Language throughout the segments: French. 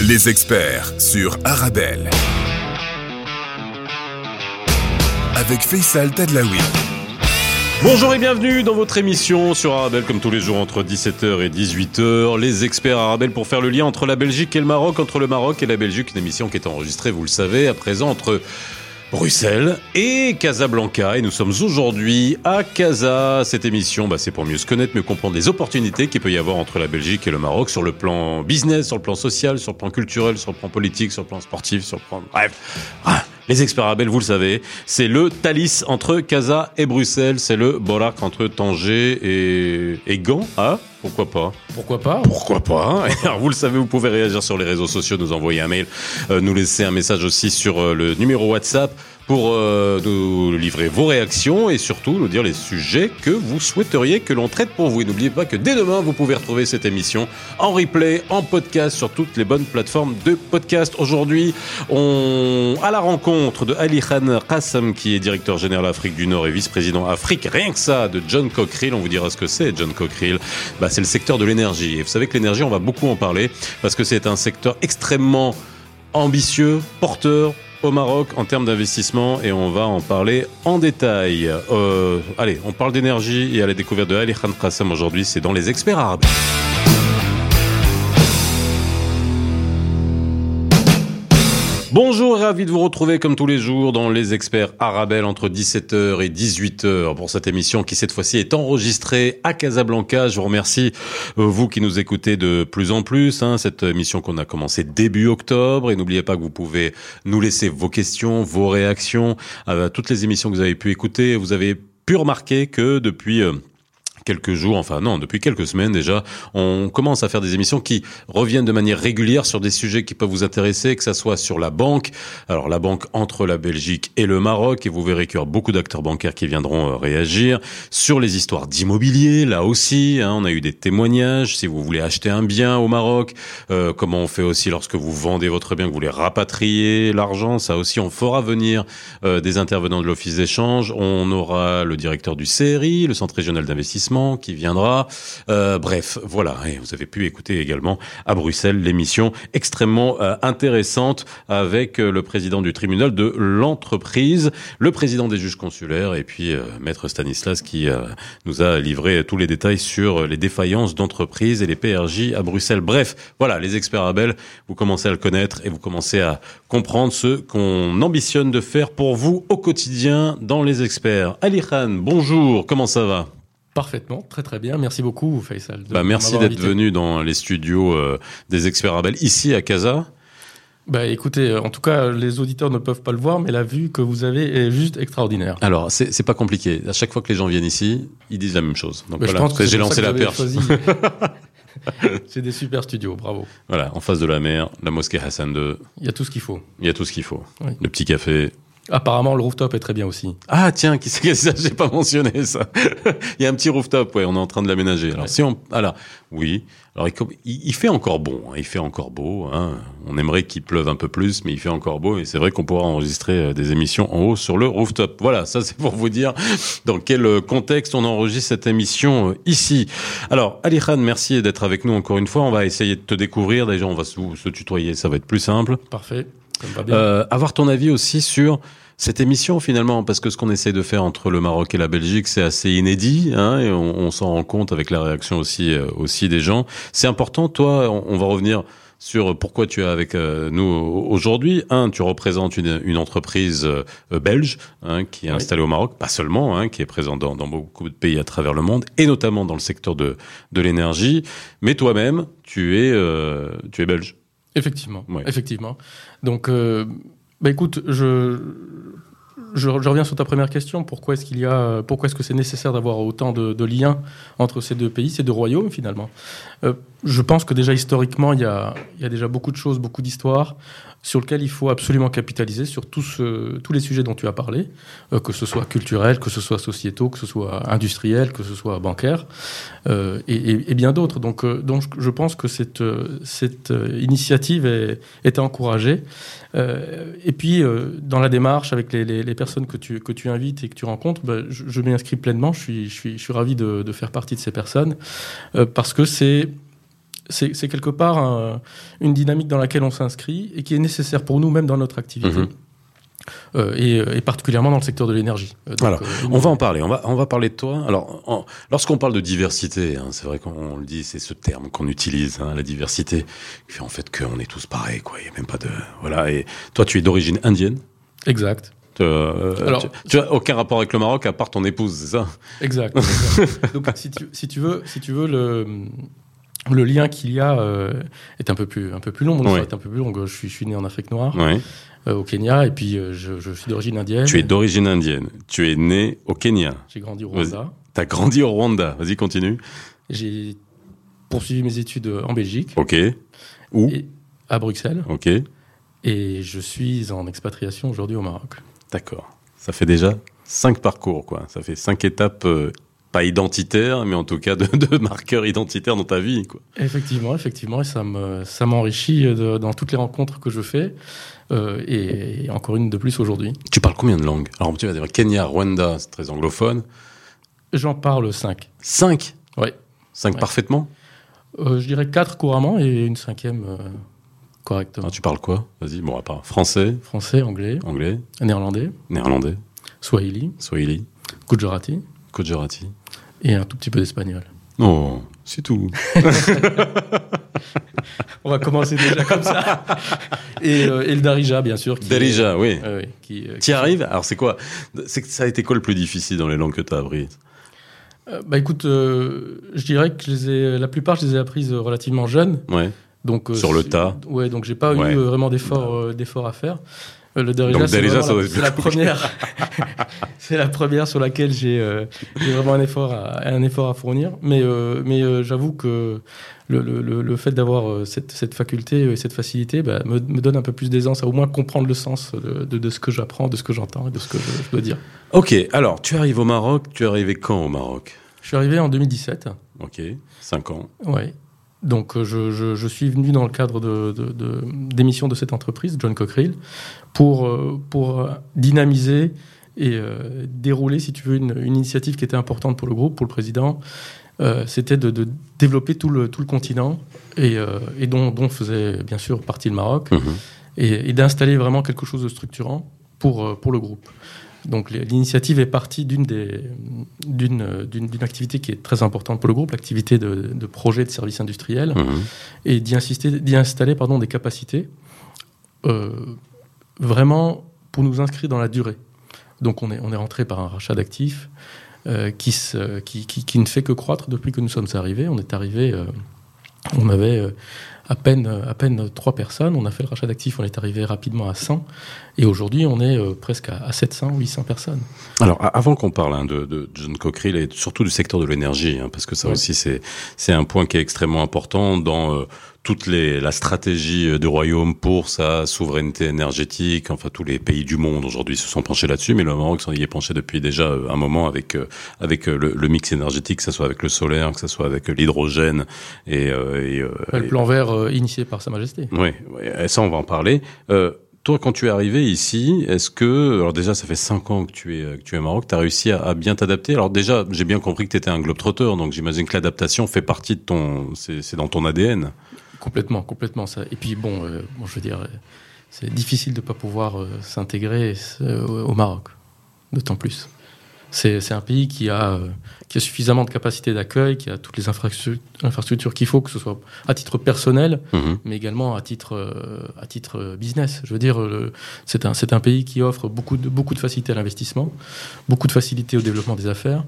Les experts sur Arabelle. Avec Faisal Tadlaoui. Bonjour et bienvenue dans votre émission sur Arabelle, comme tous les jours entre 17h et 18h. Les experts Arabelle pour faire le lien entre la Belgique et le Maroc, entre le Maroc et la Belgique. Une émission qui est enregistrée, vous le savez, à présent entre Bruxelles et Casablanca. Et nous sommes aujourd'hui à Casa. Cette émission, bah, c'est pour mieux se connaître, mieux comprendre les opportunités qu'il peut y avoir entre la Belgique et le Maroc sur le plan business, sur le plan social, sur le plan culturel, sur le plan politique, sur le plan sportif, sur le plan... Bref. Les experts Arabel, vous le savez, c'est le Thalys entre Casa et Bruxelles. C'est le Borac entre Tanger et, et Gand. Ah, pourquoi pas? Pourquoi pas? Pourquoi pas? Alors, Vous le savez, vous pouvez réagir sur les réseaux sociaux, nous envoyer un mail, euh, nous laisser un message aussi sur euh, le numéro WhatsApp pour euh, nous livrer vos réactions et surtout nous dire les sujets que vous souhaiteriez que l'on traite pour vous. Et n'oubliez pas que dès demain, vous pouvez retrouver cette émission en replay, en podcast sur toutes les bonnes plateformes de podcast. Aujourd'hui, on à la rencontre de Ali Khan Qassam qui est directeur général Afrique du Nord et vice-président Afrique. Rien que ça, de John Cockerill. On vous dira ce que c'est, John Cockerill. Bah, c'est le secteur de l'énergie. Et vous savez que l'énergie, on va beaucoup en parler parce que c'est un secteur extrêmement ambitieux, porteur, au Maroc en termes d'investissement et on va en parler en détail. Euh, allez, on parle d'énergie et à la découverte de Ali Khan Qassam aujourd'hui, c'est dans les experts arabes. Bonjour, ravi de vous retrouver comme tous les jours dans les experts Arabelle entre 17h et 18h pour cette émission qui cette fois-ci est enregistrée à Casablanca. Je vous remercie euh, vous qui nous écoutez de plus en plus. Hein, cette émission qu'on a commencé début octobre et n'oubliez pas que vous pouvez nous laisser vos questions, vos réactions à toutes les émissions que vous avez pu écouter. Vous avez pu remarquer que depuis euh, quelques jours, enfin non, depuis quelques semaines déjà, on commence à faire des émissions qui reviennent de manière régulière sur des sujets qui peuvent vous intéresser, que ça soit sur la banque, alors la banque entre la Belgique et le Maroc, et vous verrez qu'il y aura beaucoup d'acteurs bancaires qui viendront euh, réagir, sur les histoires d'immobilier, là aussi, hein, on a eu des témoignages, si vous voulez acheter un bien au Maroc, euh, comment on fait aussi lorsque vous vendez votre bien, que vous voulez rapatrier l'argent, ça aussi, on fera venir euh, des intervenants de l'Office d'échange, on aura le directeur du CRI, le Centre régional d'investissement, qui viendra. Euh, bref, voilà. Et vous avez pu écouter également à Bruxelles l'émission extrêmement euh, intéressante avec euh, le président du tribunal de l'entreprise, le président des juges consulaires et puis maître Stanislas qui nous a livré tous les détails sur les défaillances d'entreprise et les PRJ à Bruxelles. Bref, voilà, les experts Abel, vous commencez à le connaître et vous commencez à comprendre ce qu'on ambitionne de faire pour vous au quotidien dans les experts. Ali Khan, bonjour, comment ça va? Parfaitement, très très bien. Merci beaucoup, Faisal. Bah, merci d'être venu dans les studios euh, des experts Abel ici à Casa. Bah écoutez, euh, en tout cas, les auditeurs ne peuvent pas le voir, mais la vue que vous avez est juste extraordinaire. Alors, c'est pas compliqué. À chaque fois que les gens viennent ici, ils disent la même chose. Donc voilà, j'ai lancé la perche. c'est des super studios, bravo. Voilà, en face de la mer, la mosquée Hassan II. Il y a tout ce qu'il faut. Il y a tout ce qu'il faut. Le petit café, Apparemment, le rooftop est très bien aussi. Ah tiens, qui c'est ça? J'ai pas mentionné ça. il y a un petit rooftop, ouais, on est en train de l'aménager. Alors si on, alors oui, alors il, fait encore bon, hein, il fait encore beau. Hein. On aimerait qu'il pleuve un peu plus, mais il fait encore beau et c'est vrai qu'on pourra enregistrer euh, des émissions en haut sur le rooftop. Voilà, ça c'est pour vous dire dans quel euh, contexte on enregistre cette émission euh, ici. Alors Ali Khan, merci d'être avec nous encore une fois. On va essayer de te découvrir. Déjà, on va se tutoyer, ça va être plus simple. Parfait. Euh, avoir ton avis aussi sur cette émission finalement, parce que ce qu'on essaie de faire entre le Maroc et la Belgique, c'est assez inédit, hein, et on, on s'en rend compte avec la réaction aussi euh, aussi des gens. C'est important, toi, on, va revenir sur pourquoi tu es avec euh, nous aujourd'hui. Un, tu représentes une, une entreprise euh, belge hein, qui est installée au Maroc, pas seulement, hein, qui est présente dans, dans, beaucoup de pays à travers le monde, et notamment dans le secteur de, de l'énergie. Mais toi-même, tu es tu es belge. Effectivement, effectivement. Donc, euh, bah écoute, je, je, reviens sur ta première question. Pourquoi est-ce qu'il y a, pourquoi est-ce que c'est nécessaire d'avoir autant de, liens entre ces deux pays, ces deux royaumes finalement? Euh, Je pense que déjà historiquement, il y a, déjà beaucoup de choses, beaucoup d'histoires sur lesquelles il faut absolument capitaliser sur tous, les sujets dont tu as parlé, euh, que ce soit culturel, que ce soit sociétaux, que ce soit industriel, que ce soit bancaire, euh, et, bien d'autres. Donc, je pense que cette, initiative est, est encouragée. et puis, dans la démarche avec les, personnes que tu, que tu invites et que tu rencontres, bah, je, je m'y inscris pleinement. Je suis, je suis, je suis ravi de, faire partie de ces personnes euh, parce que c'est c'est quelque part une dynamique dans laquelle on s'inscrit et qui est nécessaire pour nous, même dans notre activité. Mhm. Euh, et, particulièrement dans le secteur de l'énergie. Euh, on va en parler. On va, on va parler de toi. Alors, lorsqu'on parle de diversité, hein, c'est vrai qu'on le dit, c'est ce terme qu'on utilise, hein, la diversité, qui fait en fait qu'on est tous pareils, quoi. Il n'y a même pas de, voilà. Et toi, tu es d'origine indienne. Exact. Euh, Alors, tu, as aucun rapport avec le Maroc à part ton épouse, c'est ça? Exact. Donc, si tu, si tu, veux, si tu veux le le lien qu'il y a est un peu plus un peu plus long. Mon est un peu plus long. Je suis, je suis né en Afrique noire. Oui. Euh, au Kenya et puis euh, je, suis d'origine indienne. Tu es d'origine indienne. Tu es né au Kenya. J'ai grandi au Rwanda. Tu as grandi au Rwanda. Vas-y, continue. J'ai poursuivi mes études en Belgique. Ok. Où À Bruxelles. Ok. Et je suis en expatriation aujourd'hui au Maroc. D'accord. Ça fait déjà cinq parcours, quoi. Ça fait cinq étapes euh, pas identitaires, mais en tout cas de, marqueurs identitaires dans ta vie. Quoi. Effectivement, effectivement, et ça me ça m'enrichit dans toutes les rencontres que je fais. Euh, et, encore une de plus aujourd'hui. Tu parles combien de langues? Alors tu vas dire Kenya, Rwanda, c'est très anglophone. J'en parle cinq. Cinq? Oui. Cinq parfaitement? Euh, Je dirais quatre couramment et une cinquième euh, correctement. Ah, tu parles quoi? Vas-y, bon, à part français. Français, anglais. Anglais. Néerlandais. Néerlandais. Swahili. Swahili. Gujarati. Gujarati. Et un tout petit peu d'espagnol. Oh, c'est tout. On va commencer déjà comme ça. Et, euh, le Darija, bien sûr. Darija, oui. qui, euh, y arrives Alors, c'est quoi c'est, Ça a été quoi le plus difficile dans les langues que tu as apprises euh, Bah écoute, je dirais que je les ai, la plupart, je les ai apprises relativement jeunes. Ouais. Donc, Sur le tas. Ouais, donc j'ai pas eu vraiment d'efforts, d'efforts à faire. Le Darija, c'est, la, première. c'est la première sur laquelle j'ai, vraiment un effort, à, un effort à fournir. Mais, mais j'avoue que le, le, fait d'avoir euh, cette, cette, faculté et cette facilité bah, me, me, donne un peu plus d'aisance à au moins comprendre le sens de, de, ce que j'apprends, de ce que j'entends et de ce que je, dois dire. Ok, alors tu arrives au Maroc, tu es arrivé quand au Maroc? Je suis arrivé en 2017. Ok, 5 ans. Oui. Donc euh, je, je, je, suis venu dans le cadre de, d'émission de, cette entreprise, John Cockerill, pour, euh, pour dynamiser et dérouler, si tu veux, une, une, initiative qui était importante pour le groupe, pour le président, euh, c'était de, développer tout le, tout le continent et, euh, et dont, dont, faisait bien sûr partie le Maroc mhm. et, d'installer vraiment quelque chose de structurant pour, euh, pour le groupe. Donc l'initiative est partie d'une d'une activité qui est très importante pour le groupe, l'activité de, de projet de services industriels, mhm. et d'y insister, d'y installer pardon des capacités vraiment pour nous inscrire dans la durée. Donc on est on est rentré par un rachat d'actifs euh, qui, qui, qui, ne fait que croître depuis que nous sommes arrivés. On est arrivé, euh, on avait euh, à peine, à peine trois personnes. On a fait le rachat d'actifs, on est arrivé rapidement à 100. Et aujourd'hui, on est presque à, 700, 800 personnes. Alors, avant qu'on parle hein, de, de, John Cockerill et surtout du secteur de l'énergie, hein, parce que ça aussi, c'est un point qui est extrêmement important dans toute les, la stratégie euh, du royaume pour sa souveraineté énergétique. Enfin, tous les pays du monde aujourd'hui se sont penchés là-dessus, mais le Maroc s'en y est penché depuis déjà euh, un moment avec euh, avec le, mix énergétique, que ce soit avec le solaire, que ce soit avec l'hydrogène et, et, le plan vert initié par Sa Majesté. Oui, ça on va en parler. Toi, quand tu es arrivé ici, est-ce que, alors déjà, ça fait cinq ans que tu es, que tu es au Maroc, tu as réussi à, bien t'adapter? Alors déjà, j'ai bien compris que tu étais un globe-trotter, donc j'imagine que l'adaptation fait partie de ton, c'est dans ton ADN. Complètement, complètement. Ça. Et puis bon, euh, bon je veux dire, c'est difficile de ne pas pouvoir euh, s'intégrer euh, au Maroc, d'autant plus. C'est un pays qui a, qui a suffisamment de capacité d'accueil, qui a toutes les infrastructures, qu'il faut, que ce soit à titre personnel, mhm. mais également à titre, à titre business. Je veux dire, c'est un, un pays qui offre beaucoup de, beaucoup de facilité à l'investissement, beaucoup de facilité au développement des affaires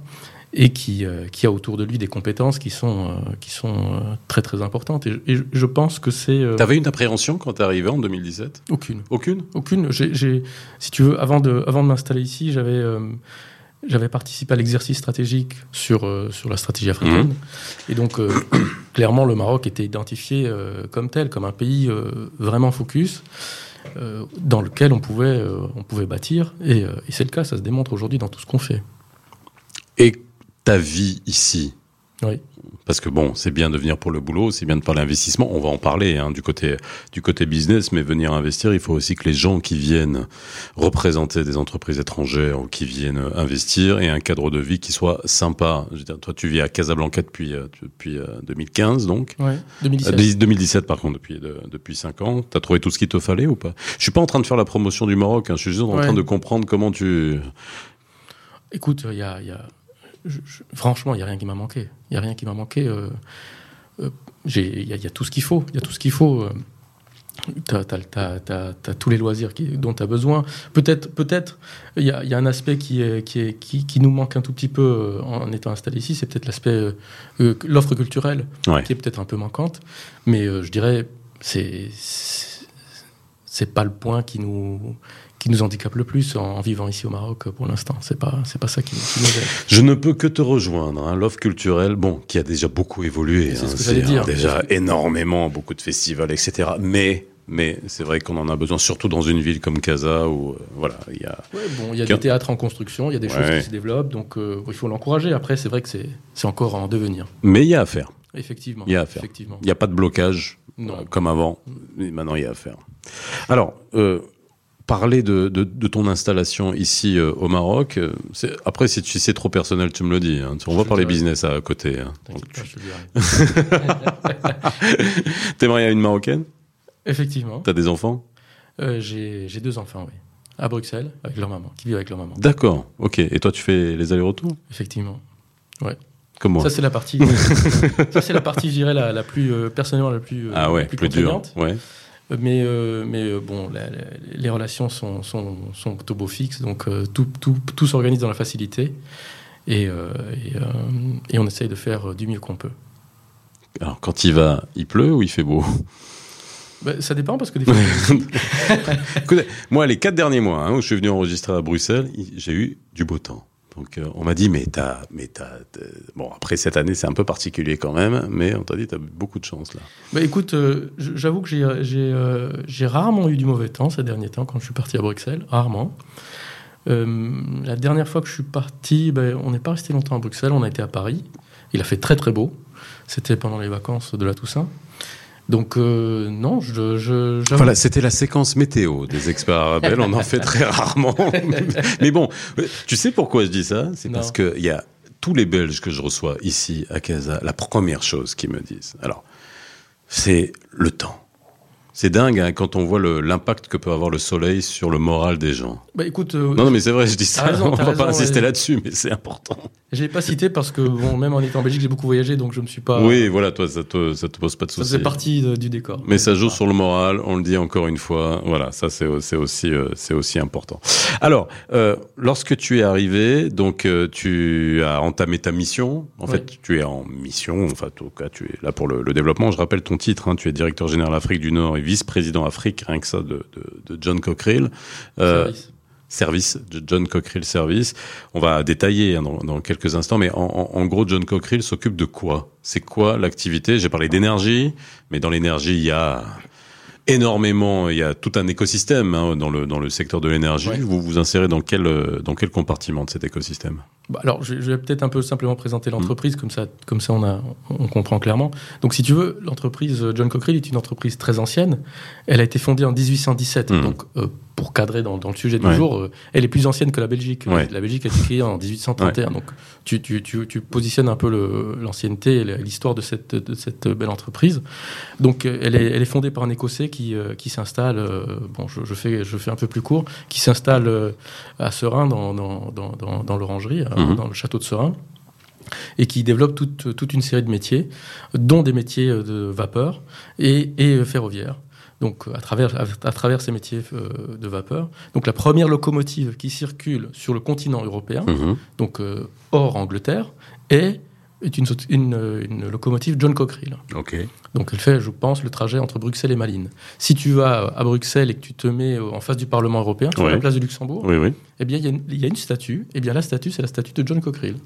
et qui, euh, qui a autour de lui des compétences qui sont, euh, qui sont euh, très très importantes. Et, je pense que c'est... Tu avais une appréhension quand tu es arrivé en 2017 Aucune. Aucune? Aucune. J'ai, si tu veux, avant de, avant de m'installer ici, j'avais... j'avais participé à l'exercice stratégique sur, sur la stratégie africaine. Mmh. Et donc, clairement, le Maroc était identifié comme tel, comme un pays vraiment focus, dans lequel on pouvait, on pouvait bâtir. Et, et c'est le cas, ça se démontre aujourd'hui dans tout ce qu'on fait. Et ta vie ici Oui. Parce que bon, c'est bien de venir pour le boulot, c'est bien de parler investissement. On va en parler hein, du côté du côté business, mais venir investir, il faut aussi que les gens qui viennent représenter des entreprises étrangères ou qui viennent investir aient un cadre de vie qui soit sympa. Je veux dire, toi, tu vis à Casablanca depuis euh, depuis 2015, euh, donc. Ouais, 2017. 2017, par contre, depuis de, depuis cinq ans. T'as trouvé tout ce qu'il te fallait ou pas? Je suis pas en train de faire la promotion du Maroc. Hein, je suis juste en train de comprendre comment tu. Écoute, il y a, y a franchement, il n'y a rien qui m'a manqué. Il n'y a rien qui m'a manqué. Euh, euh, il y, a tout ce qu'il faut. Il y a tout ce qu'il faut. Tu as, tous les loisirs dont tu as besoin. Peut-être, peut-être, il y, a, un aspect qui, est, qui, qui, nous manque un tout petit peu euh, en étant installé ici. C'est peut-être l'aspect l'offre culturelle qui est peut-être un peu manquante. Mais je dirais, c'est c'est pas le point qui nous qui nous handicape le plus en, vivant ici au Maroc pour l'instant. C'est pas c'est pas ça qui, nous aide. Je ne peux que te rejoindre. Hein. L'offre culturelle, bon, qui a déjà beaucoup évolué. C'est hein, ce que dire. Déjà énormément, beaucoup de festivals, etc. Mais mais c'est vrai qu'on en a besoin, surtout dans une ville comme Casa où euh, voilà, il y a. bon, il y a des théâtres en construction, il y a des choses qui se développent, donc euh, il faut l'encourager. Après, c'est vrai que c'est encore en devenir. Mais il y a à faire. Effectivement. Il y a à faire. Effectivement. Il n'y a pas de blocage non. Euh, comme avant. Mais maintenant, il y a à faire. Alors parler de, de, ton installation ici euh, au Maroc. Euh, après, si, tu, c'est trop personnel, tu me le dis. Hein. On va parler business à côté. Hein. T'es marié à une Marocaine? Effectivement. T'as des enfants? Euh, j'ai, deux enfants, oui. À Bruxelles, avec leur maman, qui vivent avec leur maman. D'accord, ok. Et toi, tu fais les allers-retours? Effectivement, ouais. Comme moi. Ça, c'est la partie, ça, c'est la partie, je dirais, la, la plus, personnellement, la plus, ah ouais, plus, plus dure. Ouais. Mais, euh, mais euh, bon, les relations sont, sont, sont beau fixes, donc euh, tout, tout, tout s'organise dans la facilité et, et, on essaye de faire du mieux qu'on peut. Alors, quand il va, il pleut ou il fait beau? Bah, ça dépend parce que des fois. Écoutez, moi, les quatre derniers mois hein, où je suis venu enregistrer à Bruxelles, j'ai eu du beau temps. Donc euh, on m'a dit mais t'as mais t'as bon après cette année c'est un peu particulier quand même mais on t'a dit t'as beaucoup de chance là. Bah écoute euh, j'avoue que j'ai euh, j'ai rarement eu du mauvais temps ces derniers temps quand je suis parti à Bruxelles rarement. la dernière fois que je suis parti ben, on n'est pas resté longtemps à Bruxelles on a été à Paris il a fait très très beau c'était pendant les vacances de la Toussaint. Donc euh, non, je, je voilà, c'était la séquence météo des experts. On en fait très rarement. Mais bon, tu sais pourquoi je dis ça? C'est parce que il y a tous les Belges que je reçois ici à Casa. La première chose qu'ils me disent, alors, c'est le temps. C'est dingue hein, quand on voit l'impact que peut avoir le soleil sur le moral des gens. Bah écoute, euh, non, mais c'est vrai, je dis ça. on va pas insister là-dessus, mais c'est important. Je l'ai pas cité parce que bon, même en étant en Belgique, j'ai beaucoup voyagé, donc je me suis pas. Oui, voilà, toi, ça te, ça te pose pas de soucis. Ça fait partie du décor. Mais ça joue sur le moral. On le dit encore une fois. Voilà, ça c'est aussi euh, c'est aussi important. Alors, euh, lorsque tu es arrivé, donc tu as entamé ta mission. En fait, tu es en mission. Enfin, en tout cas, tu es là pour le, développement. Je rappelle ton titre. Hein, tu es directeur général Afrique du Nord et vice-président Afrique, rien que ça, de, John Cockerill. Euh, service. John Cockerill Service. On va détailler hein, dans, quelques instants, mais en, gros, John Cockerill s'occupe de quoi? C'est quoi l'activité? J'ai parlé d'énergie, mais dans l'énergie, il y a énormément, il y a tout un écosystème hein, dans, le, dans le secteur de l'énergie. Vous vous insérez dans quel, dans quel compartiment de cet écosystème? Alors, je, vais peut-être un peu simplement présenter l'entreprise, comme ça, comme ça on, a, on comprend clairement. Donc, si tu veux, l'entreprise John Cockerill est une entreprise très ancienne. Elle a été fondée en 1817, mmh. donc euh, pour cadrer dans, le sujet du jour, euh, elle est plus ancienne que la Belgique. La Belgique a été créée en 1831. Donc, tu, tu, tu, tu, positionnes un peu l'ancienneté et l'histoire de cette, de cette belle entreprise. Donc, euh, elle est, elle est fondée par un Écossais qui, euh, qui s'installe, bon, je, je, fais, je fais un peu plus court, qui s'installe à Serein, dans, dans, dans, dans l'orangerie, mhm. dans le château de Serein et qui développe toute, toute, une série de métiers, dont des métiers de vapeur et, et ferroviaire donc à travers, à, travers ces métiers euh, de vapeur. Donc la première locomotive qui circule sur le continent européen, mhm. donc euh, hors Angleterre, est, est une, une, locomotive John Cockerill. Donc elle fait, je pense, le trajet entre Bruxelles et Malines. Si tu vas à Bruxelles et que tu te mets en face du Parlement européen, sur la place du Luxembourg, eh bien il y, a une statue. Eh bien la statue, c'est la statue de John Cockerill.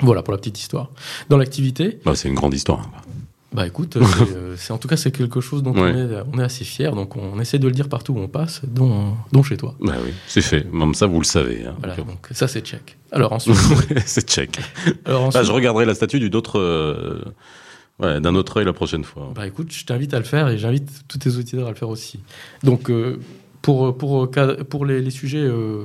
Voilà pour la petite histoire. Dans l'activité. Bah, c'est une grande histoire. Bah écoute, c'est en tout cas c'est quelque chose dont on, est, on, est, assez fier, donc on, essaie de le dire partout où on passe, dont, dont chez toi. Bah oui, c'est fait. Comme ça, vous le savez. Hein. Voilà, donc ça c'est check. Alors ensuite, c'est check. Alors ensuite... Bah, je regarderai la statue du d'autres. Ouais, d'un autre œil la prochaine fois. Bah écoute, je t'invite à le faire et j'invite tous tes auditeurs à le faire aussi. Donc, euh, pour, pour, pour les, les sujets euh,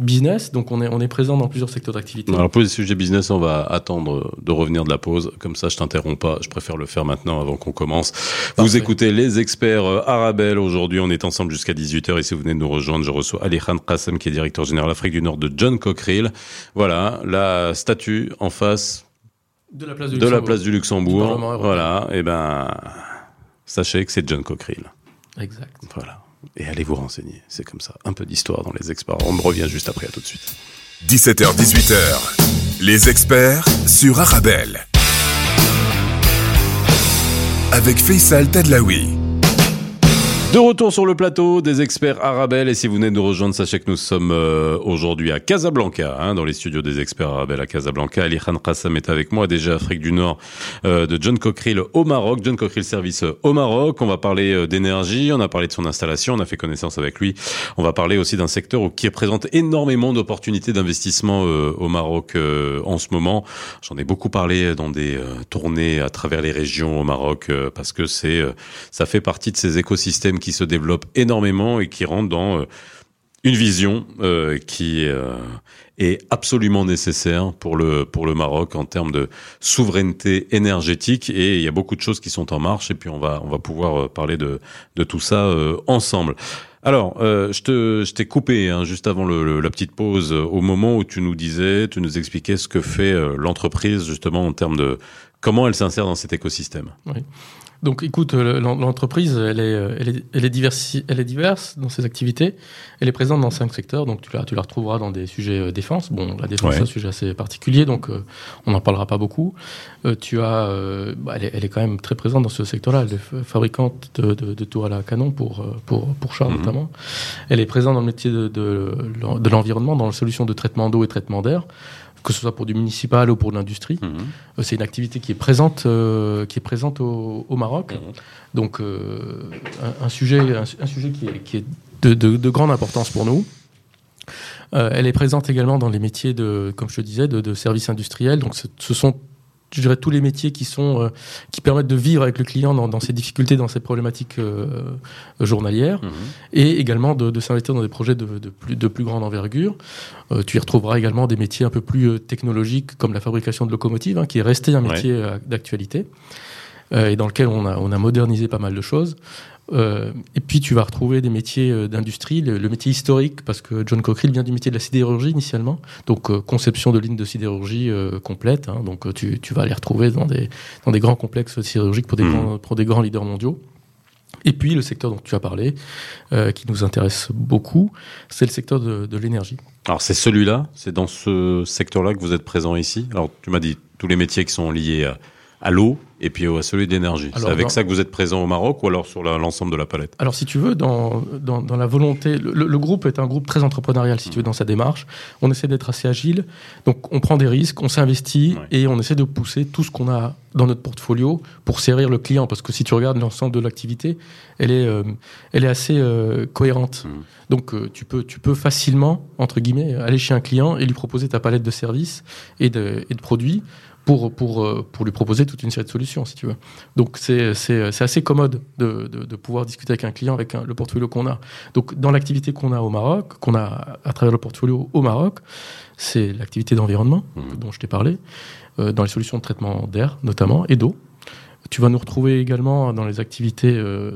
business, donc on est, on est présent dans plusieurs secteurs d'activité. Alors pour les sujets business, on va attendre de revenir de la pause. Comme ça, je t'interromps pas. Je préfère le faire maintenant avant qu'on commence. Vous écoutez les experts euh, Arabelle. Aujourd'hui, on est ensemble jusqu'à 18h. Et si vous venez de nous rejoindre, je reçois Alejandro Qassem, qui est directeur général Afrique du Nord de John Cockerill. Voilà, la statue en face de la place du de Luxembourg. La place du Luxembourg. voilà, et eh ben, sachez que c'est John Cockerill. Exact. Voilà. Et allez vous renseigner. C'est comme ça. Un peu d'histoire dans les experts. On me revient juste après. À tout de suite. 17h, 18h. Les experts sur Arabelle. Avec Faisal Tadlaoui. De retour sur le plateau des experts Arabelle et si vous venez de nous rejoindre, sachez que nous sommes euh, aujourd'hui à Casablanca, hein, dans les studios des experts Arabelle à Casablanca. Ali Khan Qassam est avec moi, déjà Afrique du Nord euh, de John Cockerill au Maroc, John Cockerill Service au Maroc. On va parler euh, d'énergie, on a parlé de son installation, on a fait connaissance avec lui. On va parler aussi d'un secteur qui présente énormément d'opportunités d'investissement au Maroc en ce moment. J'en ai beaucoup parlé dans des tournées à travers les régions au Maroc parce que c'est ça fait partie de ces écosystèmes qui se développe énormément et qui rentre dans euh, une vision euh, qui euh, est absolument nécessaire pour le pour le Maroc en termes de souveraineté énergétique et il y a beaucoup de choses qui sont en marche et puis on va on va pouvoir parler de de tout ça ensemble. Alors, je te je t'ai coupé hein, juste avant la petite pause au moment où tu nous disais, tu nous expliquais ce que fait l'entreprise justement en termes de comment elle s'insère dans cet écosystème. Oui. Donc écoute, euh, l'entreprise, elle est, euh, elle, est, elle, est elle est diverse dans ses activités. Elle est présente dans cinq secteurs, donc tu la, tu la retrouveras dans des sujets euh, défense. Bon, la défense, c'est un sujet assez particulier, donc on n'en parlera pas beaucoup. tu as, bah, elle, est, elle, est, quand même très présente dans ce secteur-là. Elle est fabricante de, de, de tours à la canon pour, pour, pour chars mhm. notamment. Elle est présente dans le métier de, de, de l'environnement, dans la solution de traitement d'eau et traitement d'air que ce soit pour du municipal ou pour de l'industrie. Mhm. Euh, c'est une activité qui est présente, euh, qui est présente au, Maroc. Mhm. Donc euh, un, sujet, un, sujet qui est, qui est de, de, de, grande importance pour nous. elle est présente également dans les métiers de, comme je te disais, de, de services industriels. Donc ce sont je dirais tous les métiers qui sont euh, qui permettent de vivre avec le client dans, dans ses difficultés, dans ses problématiques euh, journalières, mhm. et également de, de s'investir dans des projets de, de, plus, de plus grande envergure. Euh, tu y retrouveras également des métiers un peu plus technologiques comme la fabrication de locomotives, hein, qui est resté un métier d'actualité et dans lequel on a, on a modernisé pas mal de choses. Euh, et puis tu vas retrouver des métiers euh, d'industrie, le, métier historique, parce que John Cockerill vient du métier de la sidérurgie initialement, donc euh, conception de lignes de sidérurgie complète. Hein, donc tu, tu, vas les retrouver dans des, dans des grands complexes sidérurgiques pour des, mmh. grands, pour des grands leaders mondiaux. Et puis le secteur dont tu as parlé, qui nous intéresse beaucoup, c'est le secteur de, de l'énergie. Alors c'est celui-là, c'est dans ce secteur-là que vous êtes présent ici? Alors tu m'as dit tous les métiers qui sont liés à à l'eau et puis à celui d'énergie. C'est avec ça que vous êtes présent au Maroc ou alors sur l'ensemble de la palette? Alors si tu veux, dans, dans, dans la volonté, le, groupe est un groupe très entrepreneurial si tu veux dans sa démarche. On essaie d'être assez agile, donc on prend des risques, on s'investit et on essaie de pousser tout ce qu'on a dans notre portfolio pour servir le client. Parce que si tu regardes l'ensemble de l'activité, elle est, euh, elle est assez euh, cohérente. Mmh. Donc euh, tu, peux, tu peux facilement, entre guillemets, aller chez un client et lui proposer ta palette de services et de, et de produits pour, pour, euh, pour lui proposer toute une série de solutions, si tu veux. Donc, c'est assez commode de, de, de, pouvoir discuter avec un client avec le portfolio qu'on a. Donc, dans l'activité qu'on a au Maroc, qu'on a à travers le portfolio au Maroc, c'est l'activité d'environnement mmh. dont je t'ai parlé, euh, dans les solutions de traitement d'air notamment et d'eau. Tu vas nous retrouver également dans les activités, euh,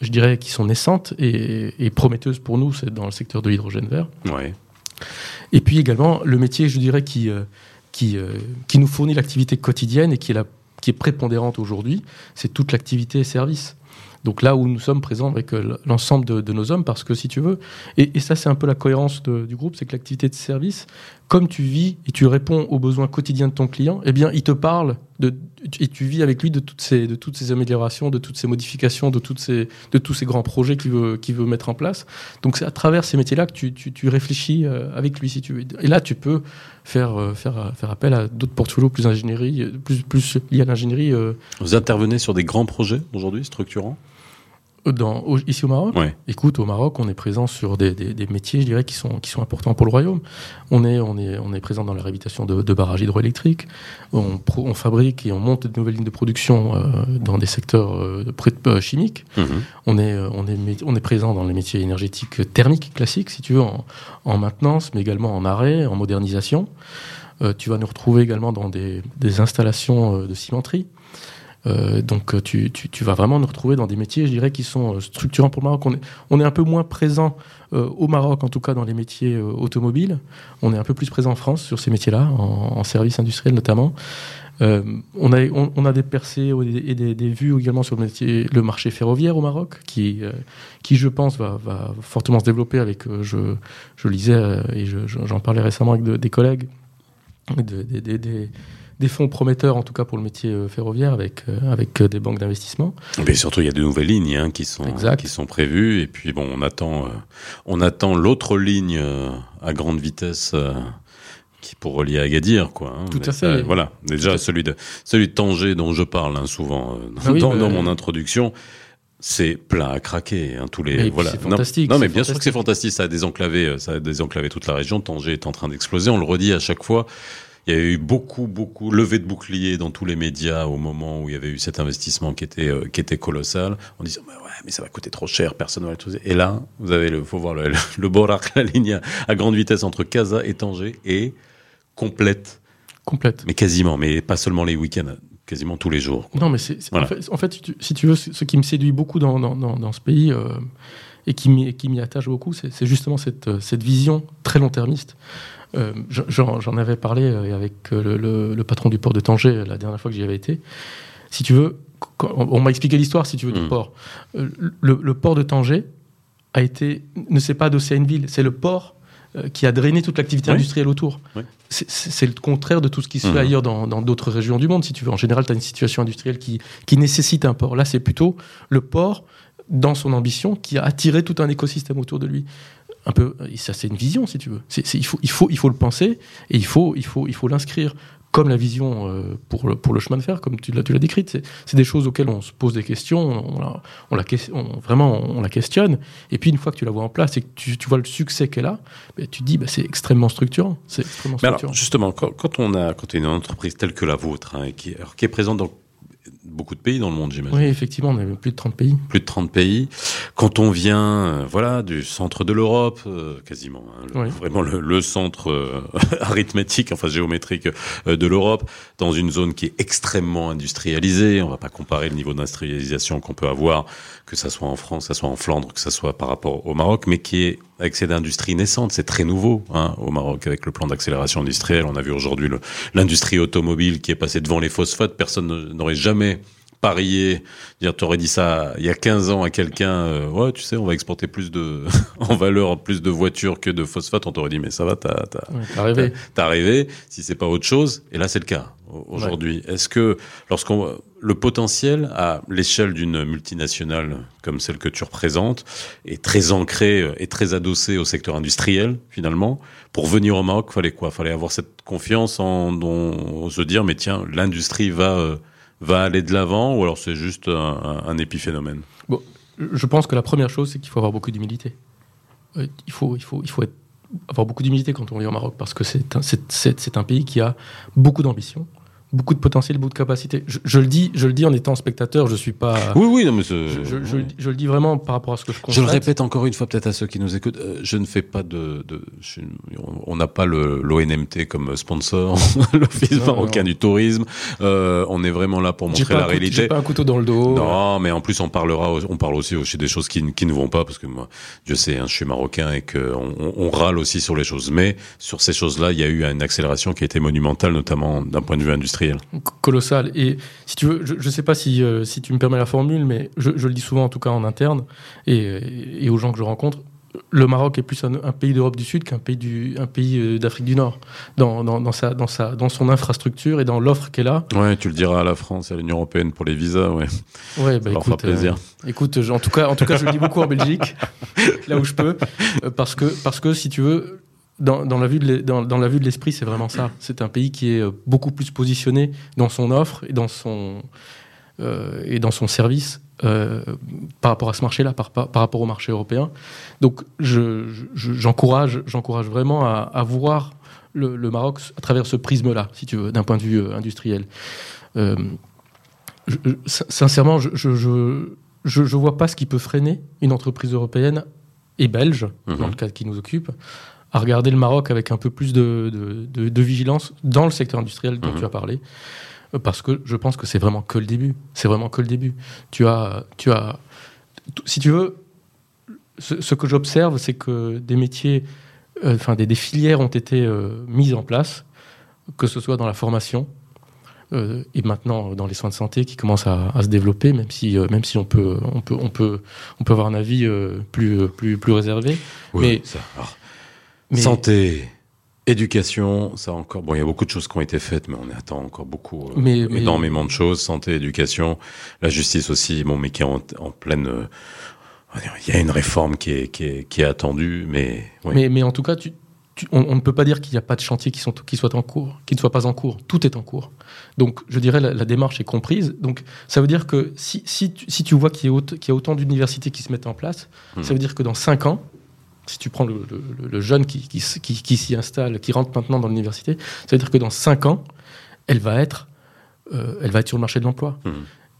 je dirais, qui sont naissantes et, et prometteuses pour nous, c'est dans le secteur de l'hydrogène vert. Ouais. Et puis également le métier, je dirais, qui, qui, euh, qui nous fournit l'activité quotidienne et qui est, la, qui est prépondérante aujourd'hui, c'est toute l'activité service. Donc là où nous sommes présents avec l'ensemble de, nos hommes, parce que si tu veux, et, ça c'est un peu la cohérence du groupe, c'est que l'activité de service, comme tu vis et tu réponds aux besoins quotidiens de ton client, eh bien il te parle et tu vis avec lui de toutes ces, améliorations, de toutes ces modifications, de, tous ces grands projets qu'il veut, mettre en place. Donc c'est à travers ces métiers-là que tu, réfléchis avec lui. Et là tu peux faire, euh, faire, euh, appel à d'autres portfolios plus euh, plus liés à l'ingénierie. Vous intervenez sur des grands projets aujourd'hui, structurants? Dans, ici au Maroc Écoute, au Maroc, on est présent sur des, des, métiers, je dirais, qui sont, qui sont importants pour le royaume. On est, on est, on est présent dans la réhabilitation de, de barrages hydroélectriques. On, on, fabrique et on monte de nouvelles lignes de production euh, dans des secteurs euh, euh chimiques. Mhm. On, est, euh, on, est, on est présent dans les métiers énergétiques thermiques classiques, si tu veux, en, en maintenance, mais également en arrêt, en modernisation. Euh, tu vas nous retrouver également dans des, des installations de cimenterie. Euh, donc euh, tu, tu, vas vraiment nous retrouver dans des métiers, je dirais, qui sont euh, structurants pour le Maroc. On est, un peu moins présent au Maroc, en tout cas dans les métiers automobiles. On est un peu plus présent en France sur ces métiers-là, en, en, service industriel notamment. on, a, on, a des percées et des, des, vues également sur le, métier, le marché ferroviaire au Maroc, qui, qui je pense, va, va, fortement se développer avec, je, je lisais et j'en parlais récemment avec des collègues, des des fonds prometteurs, en tout cas pour le métier euh, ferroviaire, avec, euh, avec euh, des banques d'investissement. Mais surtout, il y a de nouvelles lignes hein, qui, sont, qui sont prévues. Et puis, bon, on attend, on attend l'autre ligne à grande vitesse qui pour relier Agadir, quoi. Hein. Tout à fait. voilà, déjà celui de celui de Tanger dont je parle hein, souvent ah dans, mon introduction. C'est plein à craquer, hein, tous les voilà. C'est fantastique. Non, mais bien sûr que c'est fantastique. Ça a désenclavé, ça a désenclavé toute la région. Tanger est en train d'exploser. On le redit à chaque fois. Il y a eu beaucoup, beaucoup levé de boucliers dans tous les médias au moment où il y avait eu cet investissement qui était, euh, qui était colossal, en disant bah ouais, mais ça va coûter trop cher, personne ne va tout. Et là, vous avez le, faut voir le, le, Borac, la ligne à, grande vitesse entre Casa et Tanger, et complète. Complète. Mais quasiment, mais pas seulement les week-ends quasiment tous les jours. Non, mais c'est en, fait, si, tu, veux, ce qui me séduit beaucoup dans, dans, dans, ce pays euh, et qui m'y attache beaucoup, c'est justement cette, cette vision très long-termiste. Euh, j'en avais parlé euh, avec euh, le, patron du port de Tanger la dernière fois que j'y avais été. Si tu veux, on m'a expliqué l'histoire, si tu veux, du hmm. port. Le, port de Tanger a été, ne s'est pas adossé à une ville, c'est le port qui a drainé toute l'activité industrielle autour. C'est le contraire de tout ce qui se fait hmm. ailleurs dans d'autres régions du monde, si tu veux. En général, tu as une situation industrielle qui, qui nécessite un port. Là, c'est plutôt le port, dans son ambition, qui a attiré tout un écosystème autour de lui un peu, ça c'est une vision si tu veux. il, faut, il, faut, il faut le penser et il faut, il faut, il faut l'inscrire comme la vision euh, pour, le, pour le chemin de fer, comme tu l'as, tu l'as décrite. C'est, des choses auxquelles on se pose des questions, on la, on la, vraiment on la questionne. Et puis une fois que tu la vois en place et que tu, tu vois le succès qu'elle a, ben, tu te dis bah, c'est extrêmement structurant. C'est extrêmement structurant. justement, quand, on a quand une entreprise telle que la vôtre, hein, qui, qui est présente dans beaucoup de pays dans le monde, j'imagine. Oui, effectivement, on a plus de 30 pays. Plus de 30 pays. Quand on vient, euh, voilà, du centre de l'Europe, euh, quasiment, hein, vraiment le, centre euh, arithmétique, enfin géométrique de l'Europe, dans une zone qui est extrêmement industrialisée. On va pas comparer le niveau d'industrialisation qu'on peut avoir, que ça soit en France, que ça soit en Flandre, que ça soit par rapport au Maroc, mais qui est avec cette industrie naissante. C'est très nouveau hein, au Maroc avec le plan d'accélération industrielle. On a vu aujourd'hui l'industrie automobile qui est passée devant les phosphates. Personne n'aurait jamais parié, dire, tu aurais dit ça il y a 15 ans à quelqu'un, euh, ouais, tu sais, on va exporter plus de, en valeur, plus de voitures que de phosphate, on t'aurait dit, mais ça va, t'as, t'as, rêvé. T'as rêvé, si c'est pas autre chose. Et là, c'est le cas aujourd'hui. Est-ce que lorsqu'on le potentiel à l'échelle d'une multinationale comme celle que tu représentes est très ancré euh, et très adossé au secteur industriel finalement? Pour venir au Maroc fallait quoi? Fallait avoir cette confiance en dont se dire mais tiens l'industrie va euh, va aller de l'avant ou alors c'est juste un, épiphénomène je pense que la première chose c'est qu'il faut avoir beaucoup d'humilité. Euh, il faut il faut il faut avoir beaucoup d'humilité quand on vient au Maroc parce que c'est un, c'est un pays qui a beaucoup d'ambition, beaucoup de potentiel, beaucoup de capacité. Je, le dis, je le dis en étant spectateur, je suis pas. Oui, oui, non, mais je, je, je, le dis vraiment par rapport à ce que je constate. Je le répète encore une fois, peut-être à ceux qui nous écoutent, euh, je ne fais pas de, de on n'a pas le l'ONMT comme sponsor, l'Office marocain du tourisme. Euh, on est vraiment là pour montrer la réalité. J'ai pas un couteau dans le dos. Non, mais en plus on parlera, on parle aussi aussi des choses qui, qui ne vont pas parce que moi, je sais, hein, je suis marocain et que on, on, râle aussi sur les choses. Mais sur ces choses-là, il y a eu une accélération qui a été monumentale, notamment d'un point de vue industriel industriel. Colossal. Et si tu veux, je ne sais pas si, si tu me permets la formule, mais je, le dis souvent en tout cas en interne et, et aux gens que je rencontre, le Maroc est plus un, pays d'Europe du Sud qu'un pays, du, un pays euh, d'Afrique du Nord, dans, dans, dans, sa, dans, sa, dans son infrastructure et dans l'offre qu'elle a. Ouais, tu le diras à la France et à l'Union Européenne pour les visas, ouais. Ouais, bah, écoute, plaisir. Euh, écoute, en, tout cas, en tout cas, je le dis beaucoup en Belgique, là où je peux, euh, parce que, parce que si tu veux, dans, dans, la vue de dans, dans, la vue de l'esprit, c'est vraiment ça. C'est un pays qui est beaucoup plus positionné dans son offre et dans son, euh, et dans son service euh, par rapport à ce marché-là, par, par, rapport au marché européen. Donc j'encourage je, j'encourage vraiment à, à voir le, le, Maroc à travers ce prisme-là, si tu veux, d'un point de vue euh, industriel. Euh, sincèrement, je je vois pas ce qui peut freiner une entreprise européenne et belge, dans mhm. le cas qui nous occupe, à regarder le Maroc avec un peu plus de, de, de, vigilance dans le secteur industriel dont mhm. tu as parlé parce que je pense que c'est vraiment que le début. C'est vraiment que le début. Tu as, tu as, si tu veux, ce, que j'observe, c'est que des métiers, euh, enfin des, filières ont été euh, mises en place, que ce soit dans la formation euh, et maintenant dans les soins de santé qui commencent à, se développer, même si, même si on peut, on peut, on peut, on peut avoir un avis plus, plus, plus réservé. Oui, mais, ça. Mais santé Éducation, ça encore. Bon, il y a beaucoup de choses qui ont été faites, mais on attend encore beaucoup, euh, énormément de choses. Santé, éducation, la justice aussi. Bon, mais qui est en, pleine. Euh, il y a une réforme qui est, qui est, qui est attendue, mais, mais. Mais en tout cas, tu, on, ne peut pas dire qu'il n'y a pas de chantier qui, sont, qui soit en cours, qui ne soit pas en cours. Tout est en cours. Donc, je dirais la, la démarche est comprise. Donc, ça veut dire que si, si, tu, si tu vois qu'il y, y, a autant d'universités qui se mettent en place, hmm. ça veut dire que dans cinq ans, si tu prends le, jeune qui, qui, s'y installe, qui rentre maintenant dans l'université, ça veut dire que dans 5 ans, elle va être, euh, elle va être sur le marché de l'emploi. Mmh.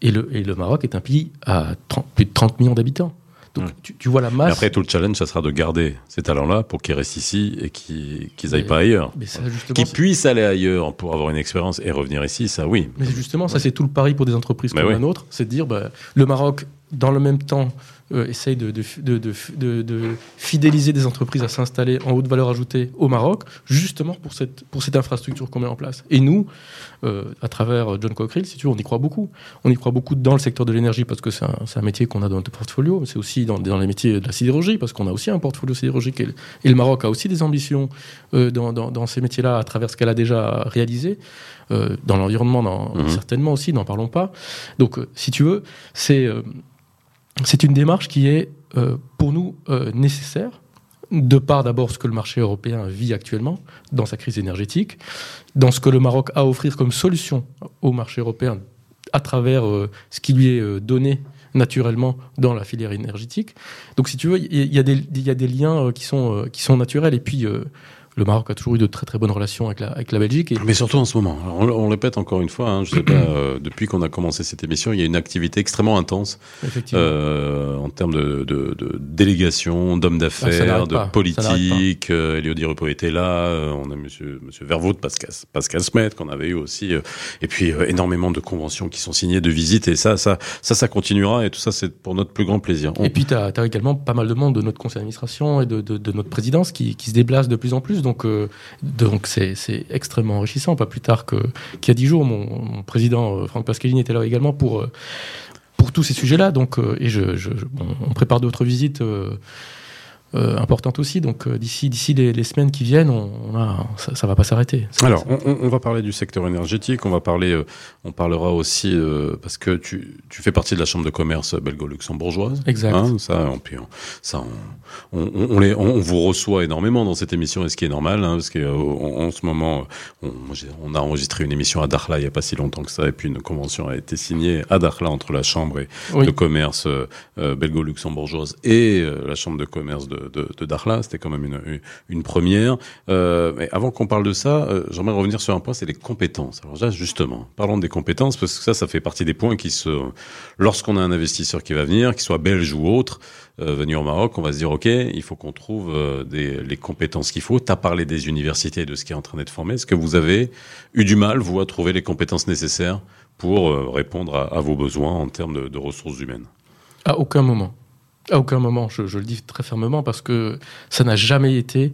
Et, le, et le Maroc est un pays à plus de 30 millions d'habitants. Donc mmh. tu, vois la masse. après, tout le challenge, ça sera de garder ces talents-là pour qu'ils restent ici et qu'ils n'aillent pas ailleurs. Qu'ils puissent aller ailleurs pour avoir une expérience et revenir ici, ça oui. Mais justement, ça c'est tout le pari pour des entreprises comme la nôtre, c'est de dire bah, le Maroc, dans le même temps, euh, essaye de, de, fidéliser des entreprises à s'installer en haute valeur ajoutée au Maroc, justement pour cette, pour cette infrastructure qu'on met en place. Et nous, euh, à travers John Cockerill, si tu veux, on y croit beaucoup. On y croit beaucoup dans le secteur de l'énergie parce que c'est un, métier qu'on a dans notre portfolio, mais c'est aussi dans, dans, les métiers de la sidérurgie parce qu'on a aussi un portfolio sidérurgique et, le Maroc a aussi des ambitions euh, dans, dans, ces métiers-là à travers ce qu'elle a déjà réalisé. dans l'environnement, mmh. certainement aussi, n'en parlons pas. Donc, si tu veux, c'est c'est une démarche qui est euh, pour nous euh, nécessaire, de part d'abord ce que le marché européen vit actuellement dans sa crise énergétique, dans ce que le Maroc a à offrir comme solution au marché européen à travers euh, ce qui lui est donné naturellement dans la filière énergétique. Donc si tu veux, il y, a des liens qui sont, qui sont naturels. Et puis, le Maroc a toujours eu de très très bonnes relations avec la, avec la Belgique. Mais surtout en ce moment. On, on répète encore une fois, hein, je sais pas, euh, depuis qu'on a commencé cette émission, il y a une activité extrêmement intense euh, en termes de, de, de délégation, d'hommes d'affaires, de politique. Euh, Elio Di Rupo était là. Euh, on a Monsieur Monsieur Vervout, Pascal Pascal Smet qu'on avait eu aussi. Euh, et puis énormément de conventions qui sont signées, de visites. Et ça, ça, ça, ça continuera. Et tout ça, c'est pour notre plus grand plaisir. Et puis tu as, as, également pas mal de monde de notre conseil d'administration et de, de, de, notre présidence qui, qui se déplace de plus en plus. Donc, euh, donc c'est, extrêmement enrichissant. Pas plus tard que, qu'il y a dix jours, mon, président euh, Franck Pascalini était là également pour, euh, pour tous ces sujets-là. Donc, et je, je, on prépare d'autres visites euh, importante aussi. Donc euh, d'ici d'ici les, semaines qui viennent, on, a, ça, ça va pas s'arrêter. Alors on, on, va parler du secteur énergétique. On va parler, euh, on parlera aussi parce que tu, tu fais partie de la chambre de commerce belgo-luxembourgeoise. Exact. Hein, ça, on, ça, on, on, les, on, vous reçoit énormément dans cette émission, et ce qui est normal, hein, parce qu'en en ce moment, on, a enregistré une émission à Dakhla il y a pas si longtemps que ça, et puis une convention a été signée à Dakhla entre la chambre et de commerce belgo-luxembourgeoise et la chambre de commerce de de, de, Dakhla. C'était quand même une, une première. Euh, mais avant qu'on parle de ça, euh, j'aimerais revenir sur un point, c'est les compétences. Alors là, justement, parlons des compétences, parce que ça, ça fait partie des points qui se... Lorsqu'on a un investisseur qui va venir, qu'il soit belge ou autre, euh, venir au Maroc, on va se dire, OK, il faut qu'on trouve euh, les compétences qu'il faut. Tu as parlé des universités et de ce qui est en train d'être formé. Est-ce que vous avez eu du mal, vous, à trouver les compétences nécessaires pour répondre à, à, vos besoins en termes de, de ressources humaines? À aucun moment. À aucun moment, je, je, le dis très fermement, parce que ça n'a jamais été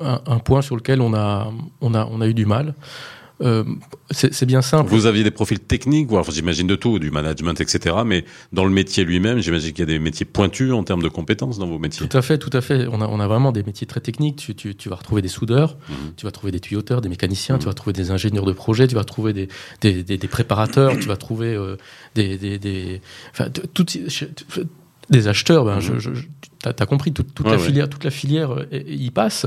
un, un, point sur lequel on a, on a, on a eu du mal. euh, c'est bien simple. Vous aviez des profils techniques, j'imagine de tout, du management, etc. Mais dans le métier lui-même, j'imagine qu'il y a des métiers pointus en termes de compétences dans vos métiers. Tout à fait, tout à fait. On a, on a vraiment des métiers très techniques. Tu, tu, tu vas retrouver des soudeurs, mhm. tu vas trouver des tuyauteurs, des mécaniciens, tu mhm. vas trouver des ingénieurs de projet, tu vas trouver des, des, des, des préparateurs, tu vas trouver euh, des, des, enfin, toutes, des acheteurs. Ben, je, mhm. je, tu as, compris, toute, toute la filière, toute la filière euh, y passe.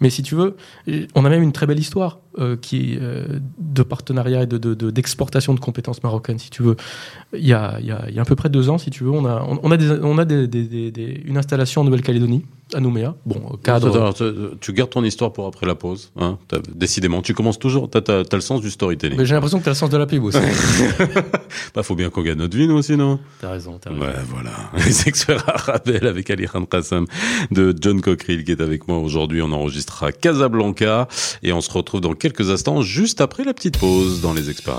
Mais si tu veux, on a même une très belle histoire euh, qui euh, de partenariat et de, d'exportation de, compétences marocaines, si tu veux. Il y, a, il, y a, il y a à peu près deux ans, si tu veux, on a, on, a, des, on a des, des, une installation en Nouvelle-Calédonie, à Nouméa. Bon, cadre. tu, gardes ton histoire pour après la pause, hein décidément. Tu commences toujours, tu as, le sens du storytelling. Mais j'ai l'impression que tu as le sens de la pub aussi. bah, faut bien qu'on gagne notre vie, nous aussi, non? T'as raison, t'as raison. Ouais, voilà. Les experts Arabel avec Ali De John Cockerill qui est avec moi aujourd'hui. On enregistrera Casablanca et on se retrouve dans quelques instants juste après la petite pause dans les experts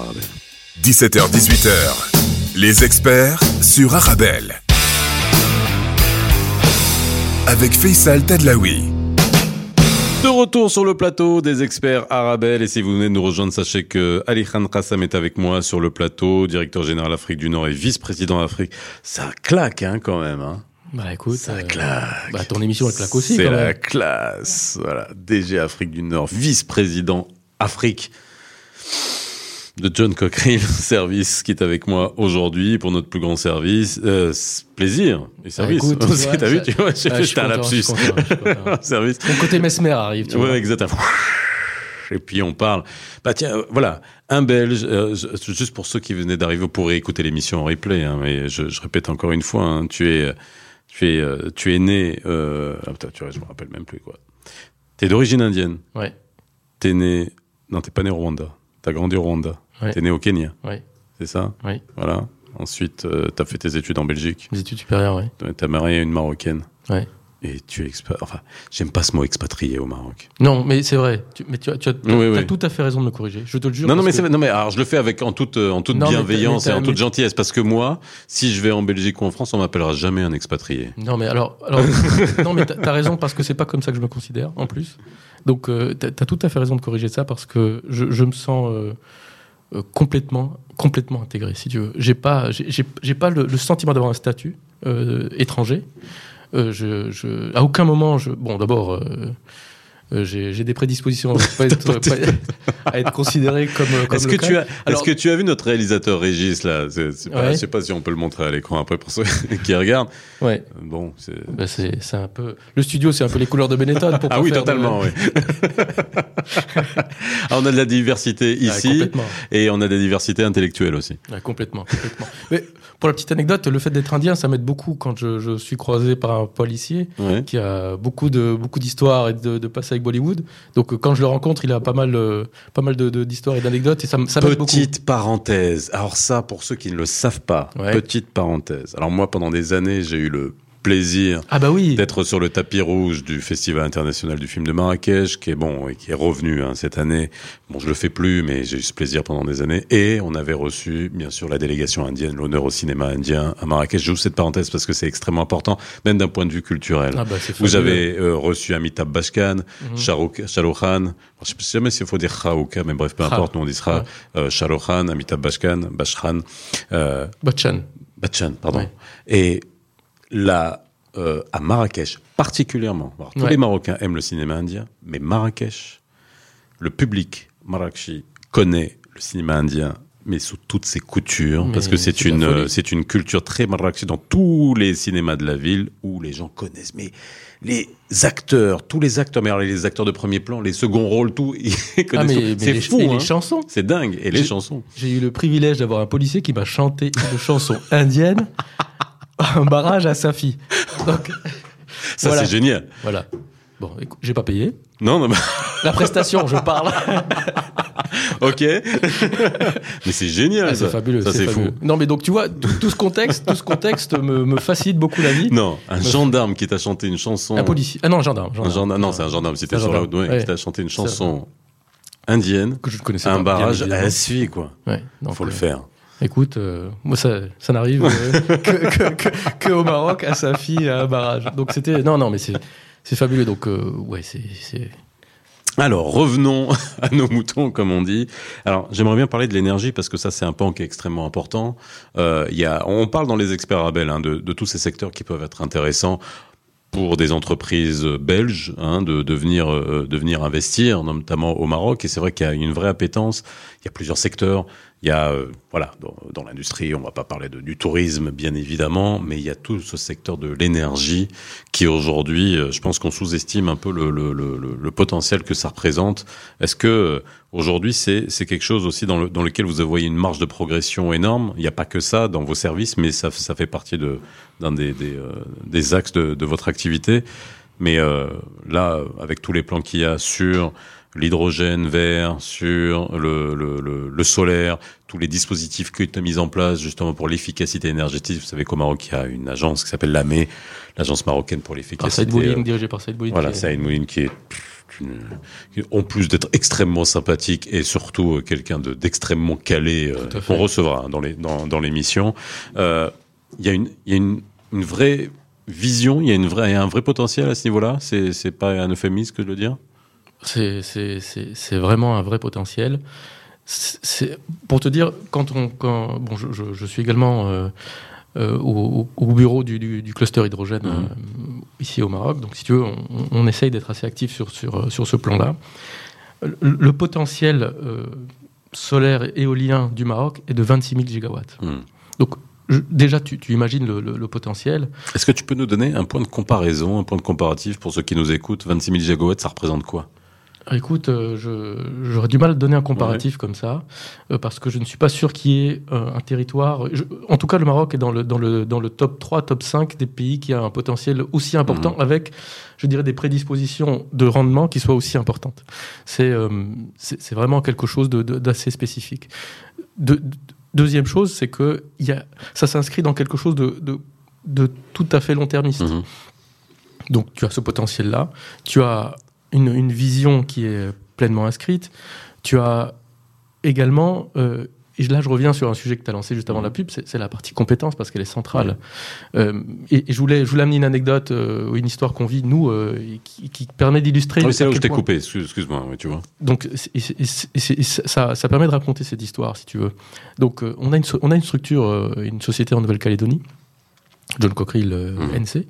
17h, 18h. Les experts sur Arabelle. Avec Faisal Tadlaoui. De retour sur le plateau des experts Arabelle et si vous venez de nous rejoindre, sachez que Ali Khan Qassam est avec moi sur le plateau, directeur général Afrique du Nord et vice-président Afrique. Ça claque hein, quand même. Hein. Bah écoute, ça euh, claque. Bah, ton émission elle claque aussi. C'est la classe. Voilà, DG Afrique du Nord, vice-président Afrique de John Cockerill Service qui est avec moi aujourd'hui pour notre plus grand service. Euh, plaisir et service. Ah, écoute, t'as vu, tu vois, j'ai ah, fait un lapsus. service. Mon côté mesmer arrive, tu ouais, vois. exactement. Et puis on parle. Bah tiens, euh, voilà, un Belge. Euh, juste pour ceux qui venaient d'arriver, vous pourrez écouter l'émission en replay. Hein, mais je, je, répète encore une fois, hein, tu es tu es, euh, tu es né. Euh, ah, putain, tu vois, je me rappelle même plus quoi. T'es d'origine indienne. Ouais. T'es né. Non, t'es pas né au Rwanda. T'as grandi au Rwanda. Ouais. T'es né au Kenya. Ouais. C'est ça? Oui. Voilà. Ensuite, euh, t'as fait tes études en Belgique. Des études supérieures, oui. T'as marié une Marocaine. Ouais et tu es Enfin, j'aime pas ce mot expatrié au Maroc. Non, mais c'est vrai. mais tu, as, tout à fait raison de me corriger. Je te le jure. Non, non, mais, non mais alors je le fais avec en toute, en toute bienveillance et en toute gentillesse parce que moi, si je vais en Belgique ou en France, on m'appellera jamais un expatrié. Non, mais alors, alors non, mais t'as as raison parce que c'est pas comme ça que je me considère en plus. Donc, euh, tu t'as as tout à fait raison de corriger ça parce que je, je me sens euh, euh, complètement, complètement intégré, si tu veux. J'ai pas, j'ai pas le, le sentiment d'avoir un statut étranger. Euh, je, je, à aucun moment, je, bon, d'abord, euh, euh, j'ai des prédispositions à être, à être considéré comme, comme est-ce que tu as est-ce que tu as vu notre réalisateur Régis là? C'est, c'est pas, je sais pas si on peut le montrer à l'écran après pour ceux qui regardent. Ouais. Bon c'est bah c'est, c'est un peu le studio c'est un peu les couleurs de Benetton pour ah oui totalement oui. Ah, on a de la diversité ici et on a de la diversité intellectuelle aussi. Complètement complètement. Mais pour la petite anecdote, le fait d'être indien, ça m'aide beaucoup quand je, je, suis croisé par un policier qui a beaucoup de beaucoup d'histoires et de, de passé avec Bollywood. Donc quand je le rencontre, il a pas mal euh, pas mal de, d'histoires et d'anecdotes et ça, ça m'aide beaucoup. Petite parenthèse. Alors ça, pour ceux qui ne le savent pas, petite parenthèse. Alors moi, pendant des années, j'ai eu le plaisir ah bah oui. d'être sur le tapis rouge du Festival international du film de Marrakech, qui est bon et qui est revenu hein, cette année. Bon, je le fais plus, mais j'ai eu ce plaisir pendant des années. Et on avait reçu, bien sûr, la délégation indienne, l'honneur au cinéma indien à Marrakech. J'ouvre cette parenthèse parce que c'est extrêmement important, même d'un point de vue culturel. Ah bah, Vous avez euh, reçu Amitabh Bachchan, mm -hmm. Khan. Je sais jamais s'il faut dire Khan, mais bref, peu importe, nous on disera ouais. euh, Khan, Amitabh Bachchan, Bachchan. Euh, Bachchan. Bachchan, pardon. Et là, euh, à Marrakech, particulièrement, tous les Marocains aiment le cinéma indien, mais Marrakech, le public marrakchi connaît le cinéma indien mais sous toutes ses coutures, parce que c'est une c'est une culture très marrakchi dans tous les cinémas de la ville où les gens connaissent. Mais les acteurs, tous les acteurs, mais alors les acteurs de premier plan, les seconds rôles, tout, ils connaissent. c'est fou. Et hein. les chansons. C'est dingue. Et les chansons. J'ai eu le privilège d'avoir un policier qui m'a chanté une chanson indienne un barrage à sa fille. Donc, ça, c'est génial. Voilà. Bon, écoute, j'ai pas payé. Non, non. La prestation, je parle. ok. mais c'est génial. Ah, c'est fabuleux. Ça, c'est fou. Non, mais donc, tu vois, tout, ce contexte, tout ce contexte me, me, facilite beaucoup la vie. Non, un gendarme qui t'a chanté une chanson. Un policier. Ah non, un gendarme. Un gendarme. Non, c'est un gendarme. C'était sur la route. Ouais, qui t'a chanté une chanson indienne. Que je connaissais Un barrage à la quoi. Ouais. Faut le faire. Écoute, euh, moi ça, ça n'arrive euh, que, que, que, au Maroc à sa fille à un barrage. Donc c'était non non mais c'est c'est fabuleux donc euh, ouais c'est Alors, revenons à nos moutons, comme on dit. Alors, j'aimerais bien parler de l'énergie parce que ça, c'est un pan qui est extrêmement important. Euh, y a, on parle dans les experts Abel hein, de, de, tous ces secteurs qui peuvent être intéressants pour des entreprises belges hein, de, de, venir, euh, de venir investir, notamment au Maroc. Et c'est vrai qu'il y a une vraie appétence. Il y a plusieurs secteurs. Il y a, euh, voilà, dans, dans l'industrie, on va pas parler de, du tourisme, bien évidemment, mais il y a tout ce secteur de l'énergie qui aujourd'hui, euh, je pense qu'on sous-estime un peu le, le, le, le, potentiel que ça représente. Est-ce que euh, aujourd'hui, c'est quelque chose aussi dans, dans lequel vous voyez une marge de progression énorme? Il n'y a pas que ça dans vos services, mais ça, ça fait partie d'un des, des, des, axes de, de, votre activité. Mais là, avec tous les plans qu'il y a sur l'hydrogène vert, sur le, le, le, le, solaire, tous les dispositifs qui ont mis en place justement pour l'efficacité énergétique. Vous savez qu'au Maroc, il y a une agence qui s'appelle l'AME, l'agence marocaine pour l'efficacité. Par Saïd dirigée par Saïd Voilà, Saïd Mouline qui est en plus d'être extrêmement sympathique et surtout euh, quelqu'un d'extrêmement calé euh, qu'on recevra dans les dans, dans l'émission. Euh, il y a une il y a une, une vraie vision, il y a une vraie un vrai potentiel à ce niveau-là? C'est c'est pas un euphémisme que de le dire? C'est vraiment un vrai potentiel. C'est pour te dire, quand on, quand, bon, je, je, je suis également euh, euh, au, au, bureau du, du, du cluster hydrogène mmh. euh, ici au Maroc. Donc, si tu veux, on, on essaye d'être assez actif sur, sur, sur ce plan-là. Le, le, potentiel solaire et éolien du Maroc est de 26 000 gigawatts. Mmh. Donc, je, déjà, tu, tu imagines le, le, le potentiel. Est-ce que tu peux nous donner un point de comparaison, un point de comparatif pour ceux qui nous écoutent? 26 000 gigawatts, ça représente quoi? Écoute, euh, j'aurais du mal à donner un comparatif ouais. comme ça, euh, parce que je ne suis pas sûr qu'il y ait euh, un territoire. Je, en tout cas, le Maroc est dans le, dans, le, dans le top 3, top 5 des pays qui a un potentiel aussi important, mmh. avec, je dirais, des prédispositions de rendement qui soient aussi importantes. C'est euh, vraiment quelque chose d'assez spécifique. De, deuxième chose, c'est que y a, ça s'inscrit dans quelque chose de, de, de, tout à fait long-termiste. Mmh. Donc, tu as ce potentiel-là. Tu as une, une, vision qui est pleinement inscrite. Tu as également, euh, et là je reviens sur un sujet que tu as lancé juste avant la pub, c'est la partie compétence parce qu'elle est centrale. Ouais. Euh, et, et, je, voulais, je voulais amener une anecdote, euh, une histoire qu'on vit, nous, qui, qui, permet d'illustrer. Oui, c'est là où je t'ai coupé, excuse-moi, oui, tu vois. Donc ça, ça permet de raconter cette histoire, si tu veux. Donc on, a une, on a une structure, une société en Nouvelle-Calédonie John Cockerill mmh. NC,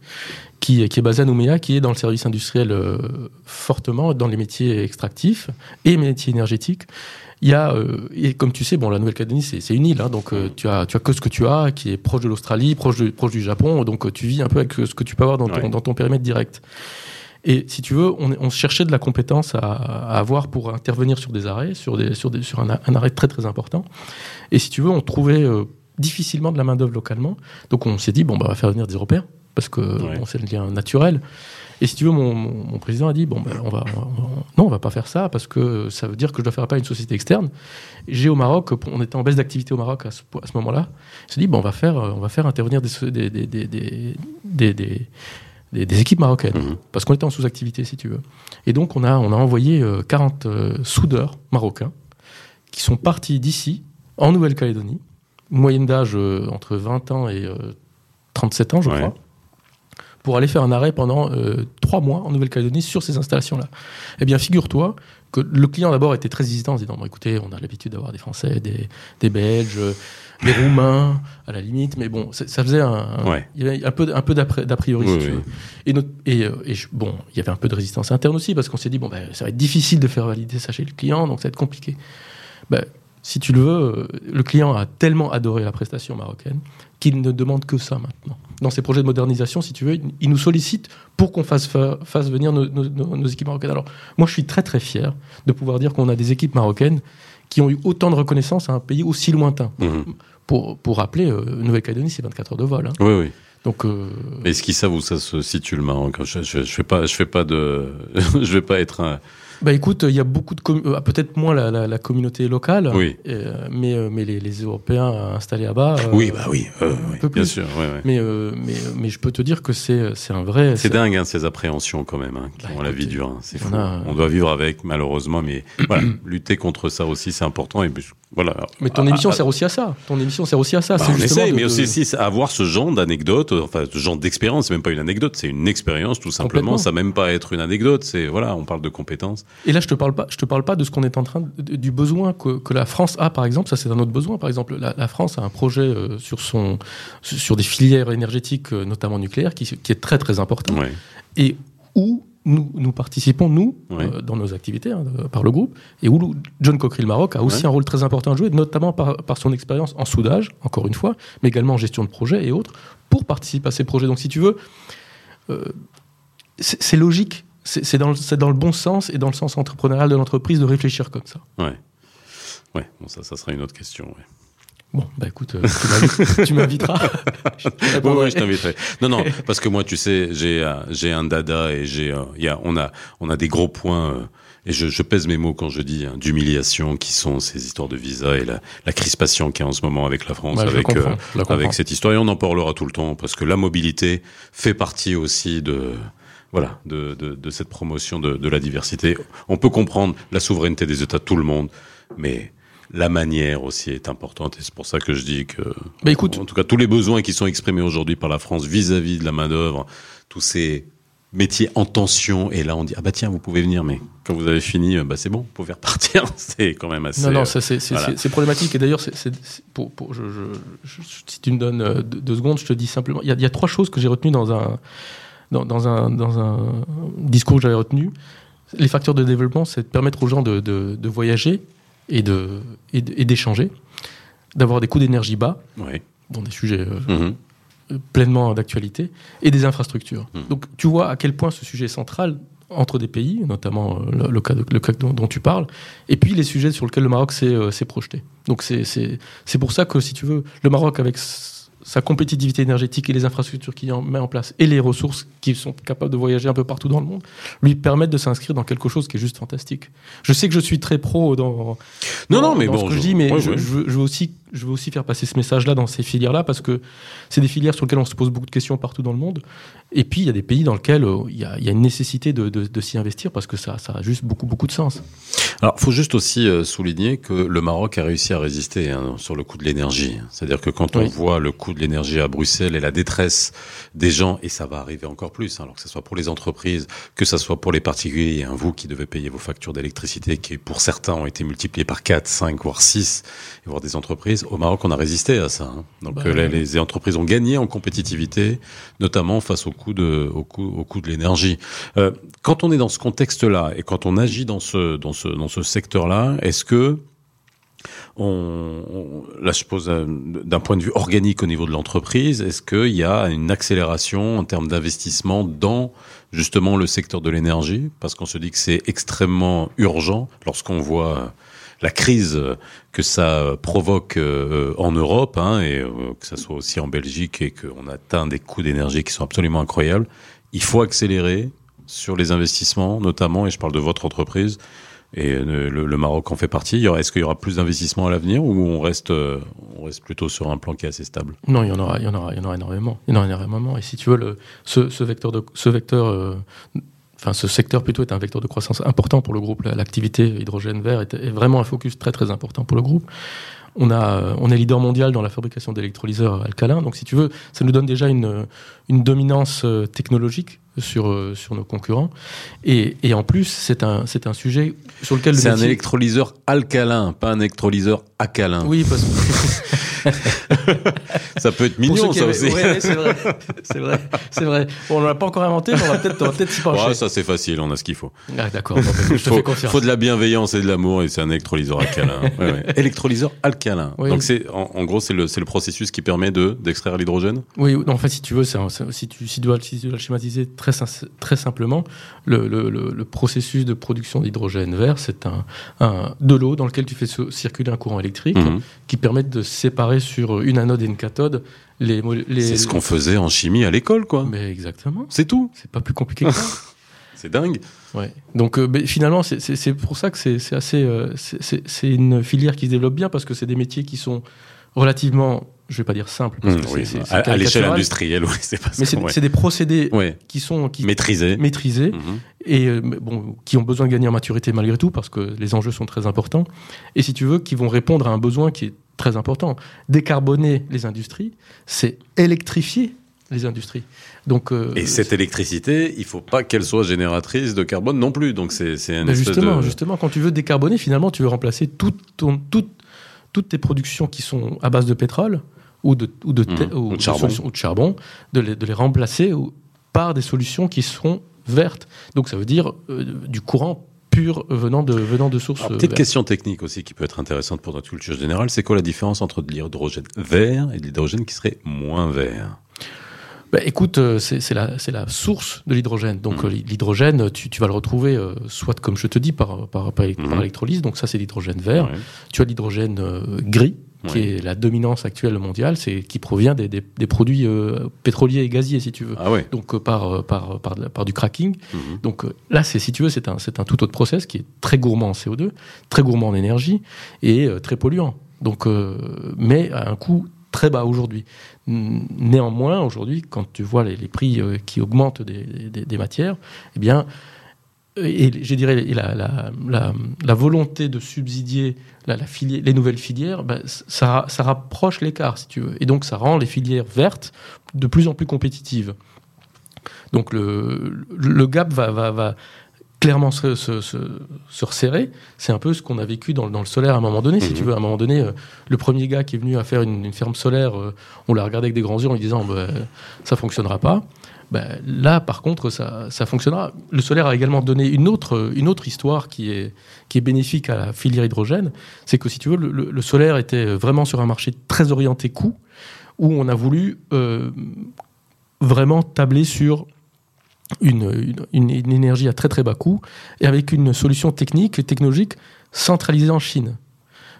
qui, qui, est basé à Nouméa, qui est dans le service industriel euh, fortement, dans les métiers extractifs et métiers énergétiques. Il y a, euh, et comme tu sais, bon, la Nouvelle-Calédonie, c'est une île, hein, donc euh, tu, as, tu as que ce que tu as, qui est proche de l'Australie, proche, de, proche du Japon, donc tu vis un peu avec ce que tu peux avoir dans ton, ouais. dans ton périmètre direct. Et si tu veux, on, on cherchait de la compétence à, à, avoir pour intervenir sur des arrêts, sur, des, sur, des, sur un, un, arrêt très très important. Et si tu veux, on trouvait difficilement de la main-d'œuvre localement. Donc on s'est dit, bon, bah, on va faire venir des Européens, parce que ouais. bon, c'est le lien naturel. Et si tu veux, mon, président a dit, bon, bah, on va, on non, on va pas faire ça, parce que ça veut dire que je dois faire appel à une société externe. J'ai au Maroc, on était en baisse d'activité au Maroc à ce, à ce moment-là, il s'est dit, bon, on va faire, on va faire intervenir des, des, des, des, des, des des, des, équipes marocaines, mmh. parce qu'on était en sous-activité, si tu veux. Et donc, on a, on a envoyé euh, 40 euh, soudeurs marocains qui sont partis d'ici, en Nouvelle-Calédonie, moyenne d'âge euh, entre 20 ans et 37 ans, je ouais. crois, pour aller faire un arrêt pendant euh, trois mois en Nouvelle-Calédonie sur ces installations-là. Eh bien, figure-toi que le client d'abord était très hésitant en disant bon, écoutez, on a l'habitude d'avoir des Français, des, des Belges, des Roumains, à la limite, mais bon, ça faisait un, ouais. il y avait un peu, un peu d'a priori. Oui, si oui. Et, notre, et, et je, bon, il y avait un peu de résistance interne aussi parce qu'on s'est dit bon, ben, ça va être difficile de faire valider ça chez le client, donc ça va être compliqué. Ben, si tu le veux, le client a tellement adoré la prestation marocaine qu'il ne demande que ça maintenant. Dans ses projets de modernisation, si tu veux, il nous sollicite pour qu'on fasse, fasse venir nos, nos, nos, équipes marocaines. Alors, moi, je suis très très fier de pouvoir dire qu'on a des équipes marocaines qui ont eu autant de reconnaissance à un pays aussi lointain. Mmh. Pour, pour rappeler, euh, Nouvelle-Calédonie, c'est 24 heures de vol. Hein. Oui, oui. Donc, euh... est-ce qu'ils savent où ça se situe le Maroc Je, je, je fais pas, je fais pas de, je vais pas être un, bah écoute, il y a beaucoup de euh, peut-être moins la, la, la, communauté locale, oui. euh, mais euh, mais les, les, Européens installés là-bas. Euh, oui, bah oui, un oui, peu plus. bien sûr. Ouais, ouais. Mais mais mais je peux te dire que c'est c'est un vrai. C'est dingue hein, ces appréhensions quand même, hein, qui bah, ont la vie dure. Hein, c'est fou. A... On doit vivre avec malheureusement, mais voilà, lutter contre ça aussi c'est important et Voilà. Mais ton émission sert aussi à ça. Ton émission sert aussi à ça. Bah, on essaie, mais aussi, avoir ce genre d'anecdote, enfin ce genre d'expérience. C'est même pas une anecdote, c'est une expérience tout simplement. Ça même pas être une anecdote. C'est voilà, on parle de compétences. Et là, je te parle pas, je te parle pas de ce qu'on est en train de, du besoin que, que, la France a, par exemple. Ça, c'est un autre besoin. Par exemple, la, la France a un projet euh, sur son sur des filières énergétiques, euh, notamment nucléaires, qui, qui, est très très important. Ouais. Et où nous, nous participons, nous, Ouais. euh, dans nos activités, hein, de- par le groupe, et où John Cockerill Maroc a aussi Ouais. un rôle très important à jouer, notamment par, par son expérience en soudage, encore une fois, mais également en gestion de projet et autres, pour participer à ces projets. Donc, si tu veux, euh, c'est logique, c'est dans, dans le bon sens et dans le sens entrepreneurial de l'entreprise de réfléchir comme ça. Ouais. Ouais. Bon, ça, ça sera une autre question. Ouais. Bon, bah écoute, euh, tu m'invi- tu m'inviteras. Te Ouais, je t'inviterai. Non, non, parce que moi, tu sais, j'ai euh, j'ai un dada et j'ai euh, il y a on a on a des gros points euh, et je, je pèse mes mots quand je dis hein, d'humiliation qui sont ces histoires de visa et la, la crispation qu'il y a en ce moment avec la France, Ouais, je avec euh, avec cette histoire. Et on en parlera tout le temps parce que la mobilité fait partie aussi de voilà de, de, de cette promotion de, de la diversité. On peut comprendre la souveraineté des États, tout le monde, mais la manière aussi est importante et c'est pour ça que je dis que Bah, écoute- en tout cas tous les besoins qui sont exprimés aujourd'hui par la France vis-à-vis de la main d'œuvre, tous ces métiers en tension et là on dit ah bah tiens vous pouvez venir mais quand vous avez fini euh, bah c'est bon vous pouvez repartir c'est quand même assez Non, non, ça, c'est voilà. problématique. Et d'ailleurs, c'est- c'est- c'est- pour, pour- je, je- je- si tu me donnes euh, deux, secondes, je te dis simplement. Il y a, il y a trois choses que j'ai retenues dans un, dans, dans un, dans un discours que j'avais retenu. Les facteurs de développement, c'est de permettre aux gens de, de- de voyager et de- et et d'échanger, d'avoir des coûts d'énergie bas, dans des sujets euh, Mhm. pleinement d'actualité, et des infrastructures. Mhm. Donc tu vois à quel point ce sujet est central entre des pays, notamment euh, le, le cas, de- le cas dont, dont tu parles, et puis les sujets sur lesquels le Maroc s'est euh, projeté. Donc c'est- pour ça que, si tu veux, le Maroc, avec sa compétitivité énergétique et les infrastructures qu'il met en place, et les ressources qui sont capables de voyager un peu partout dans le monde, lui permettent de s'inscrire dans quelque chose qui est juste fantastique. Je sais que je suis très pro dans, Non, dans- non, mais dans bon, ce que je- je dis, mais ouais, je, ouais. je veux, je veux aussi, je veux aussi faire passer ce message-là dans ces filières-là parce que c'est des filières sur lesquelles on se pose beaucoup de questions partout dans le monde. Et puis, il y a des pays dans lesquels euh, il y, a, il y a une nécessité de, de- de s'y investir parce que ça, ça a juste beaucoup, beaucoup de sens. Alors, faut juste aussi euh, souligner que le Maroc a réussi à résister hein, sur le coût de l'énergie. C'est-à-dire que quand on Oui. voit le coût de l'énergie à Bruxelles et la détresse des gens, et ça va arriver encore plus, hein, alors que ce soit pour les entreprises, que ce soit pour les particuliers, hein, vous qui devez payer vos factures d'électricité, qui pour certains ont été multipliées par 4, 5, voire 6, et voire des entreprises, au Maroc, on a résisté à ça. hein. Donc, Bah, euh, les, entreprises ont gagné en compétitivité, notamment face au coût de, au coût, au coût de l'énergie. Euh, quand on est dans ce contexte-là et quand on agit dans ce, dans ce, dans ce secteur-là, est-ce que on, on- là, je pose euh, d'un point de vue organique au niveau de l'entreprise, est-ce qu'il y a une accélération en termes d'investissement dans justement le secteur de l'énergie? Parce qu'on se dit que c'est extrêmement urgent lorsqu'on voit la crise que ça provoque euh, en Europe, hein, et euh, que ça soit aussi en Belgique, et qu'on atteint des coûts d'énergie qui sont absolument incroyables. Il faut accélérer sur les investissements, notamment, et je parle de votre entreprise, et euh, le, Maroc en fait partie. Est-ce qu'il y aura plus d'investissements à l'avenir ou on reste, on reste plutôt sur un plan qui est assez stable? Non, il y en aura, il y en aura, il y en aura énormément. Il y en aura énormément. Et si tu veux, ce, vecteur de, ce vecteur, enfin, ce secteur plutôt est un vecteur de croissance important pour le groupe. La- L'activité hydrogène vert est, vraiment un focus très très important pour le groupe. On est leader mondial dans la fabrication d'électrolyseurs alcalins. Donc, si tu veux, ça nous donne déjà une, une dominance euh, technologique sur, euh, sur nos concurrents. Et, et en plus, c'est un, c'est un sujet sur lequel le C'est un électrolyseur alcalin, pas un électrolyseur acalin. Oui, parce que Ça peut être mignon, ça avaient- aussi. Ouais, c'est vrai. C'est vrai. C'est vrai. Bon, on l'a pas encore inventé, mais on va peut-être on va peut-être s'y pencher. Ouais, ça c'est facile, on a ce qu'il faut. Ah, d'accord. Écoute, je te faut, fais confiance. faut de la bienveillance et de l'amour et c'est un électrolyseur alcalin. Ouais, ouais. Électrolyseur alcalin. Oui. Donc c'est en, en gros c'est le c'est le processus qui permet de d'extraire l'hydrogène? Oui, non, en fait, si tu veux, c'est un- c'est- si tu, si tu dois, si tu dois le schématiser très, sin- très simplement, le, le, processus de production d'hydrogène vert, c'est un, un, de l'eau dans lequel tu fais circuler un courant électrique Mhm. qui permet de séparer sur une anode et une cathode les. les C'est ce qu'on faisait en chimie à l'école, quoi. Mais exactement. C'est tout. C'est pas plus compliqué que ça. C'est dingue. Ouais. Donc euh, finalement, c'est- pour ça que c'est assez, euh, c'est une filière qui se développe bien parce que c'est des métiers qui sont relativement je vais pas dire simple, parce mmh, que oui, c'est, à, l'échelle industrielle, oui, c'est pas Mais c'est, des procédés qui sont qui, maîtrisés, maîtrisés mmh. et euh, bon, qui ont besoin de gagner en maturité malgré tout, parce que les enjeux sont très importants. Et si tu veux, qui vont répondre à un besoin qui est très important. Décarboner les industries, c'est électrifier les industries. Donc, euh, et cette électricité, il faut pas qu'elle soit génératrice de carbone non plus. Donc c'est un ben justement, justement, quand tu veux décarboner, finalement, tu veux remplacer toute ton, toute, toutes tes productions qui sont à base de pétrole ou de, ou de, mmh. charbon. ou de, charbon, de les, de les remplacer par des solutions qui seront vertes. Donc ça veut dire euh, du courant pur venant de, venant de sources. Petite question technique aussi qui peut être intéressante pour notre culture générale, c'est quoi la différence entre de l'hydrogène vert et de l'hydrogène qui serait moins vert? Bah, écoute, euh, c'est la, la, source de l'hydrogène. Donc mmh. euh, l'hydrogène, tu, tu, vas le retrouver euh, soit, comme je te dis, par, par, par, mmh. électrolyse. Donc ça, c'est l'hydrogène vert. Tu as l'hydrogène gris, qui est la dominance actuelle mondiale, c'est qui provient des, des, des produits pétroliers et gaziers, si tu veux. Ah ouais. Donc par, par, par, par, du cracking. Mmh. Donc là, c'est si tu veux, c'est un, c'est un tout autre process qui est très gourmand en CO2, très gourmand en énergie et très polluant. Donc, mais à un coût très bas aujourd'hui. Néanmoins, aujourd'hui, quand tu vois les, prix euh, qui augmentent des, matières, eh bien, et je dirais la, la, volonté de subsidier filière, les nouvelles filières, ben, ça, ça rapproche l'écart, si tu veux. Et donc, ça rend les filières vertes de plus en plus compétitives. Donc, le, le gap va, va, va clairement se, se, se, resserrer. C'est un peu ce qu'on a vécu dans, dans, le solaire à un moment donné. Si mhm. tu veux, à un moment donné, euh, le premier gars qui est venu à faire une, ferme solaire, euh, on l'a regardé avec des grands yeux en lui disant bah, ça fonctionnera pas. Bah, là, par contre, ça, fonctionnera. Le solaire a également donné une autre, une autre histoire qui est, qui est bénéfique à la filière hydrogène. C'est que si tu veux, le, solaire était vraiment sur un marché très orienté coût, où on a voulu euh, vraiment tabler sur une, une, énergie à très très bas coût et avec une solution technique et technologique centralisée en Chine.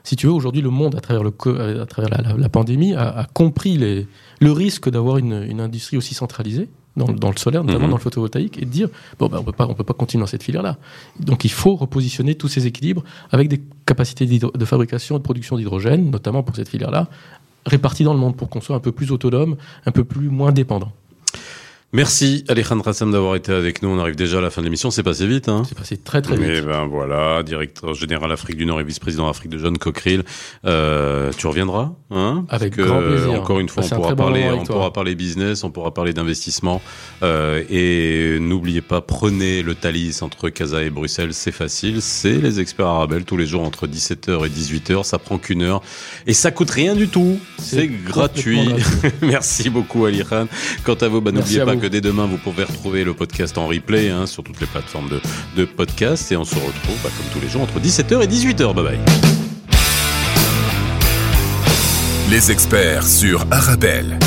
Si tu veux, aujourd'hui, le monde, à travers, le, à travers la, pandémie, a, compris le risque d'avoir une, une, industrie aussi centralisée dans, dans le solaire, notamment mhm. dans le photovoltaïque, et de dire bon, ben, on peut pas, on peut pas continuer dans cette filière-là. Donc, il faut repositionner tous ces équilibres avec des capacités de fabrication et de production d'hydrogène, notamment pour cette filière-là, réparties dans le monde pour qu'on soit un peu plus autonome, un peu plus moins dépendant. Merci Alejandra Sam d'avoir été avec nous. On arrive déjà à la fin de l'émission. C'est passé vite, hein C'est passé très très vite. Mais ben voilà, directeur général Afrique du Nord et vice-président Afrique de John Cockerill. Euh, tu reviendras, hein Avec grand plaisir. Encore une fois, on pourra parler, on pourra parler business, on pourra parler d'investissement. Euh, et n'oubliez pas, prenez le Thalys entre Casa et Bruxelles. C'est facile. C'est les experts arabes tous les jours entre 17h et 18h. Ça prend qu'une heure et ça coûte rien du tout. C'est gratuit. Merci beaucoup Alejandra. Quant à vous, bah, n'oubliez pas que dès demain, vous pouvez retrouver le podcast en replay hein, sur toutes les plateformes de, de podcast. Et on se retrouve, bah, comme tous les jours, entre 17h et 18h. Bye bye. Les experts sur Arabelle.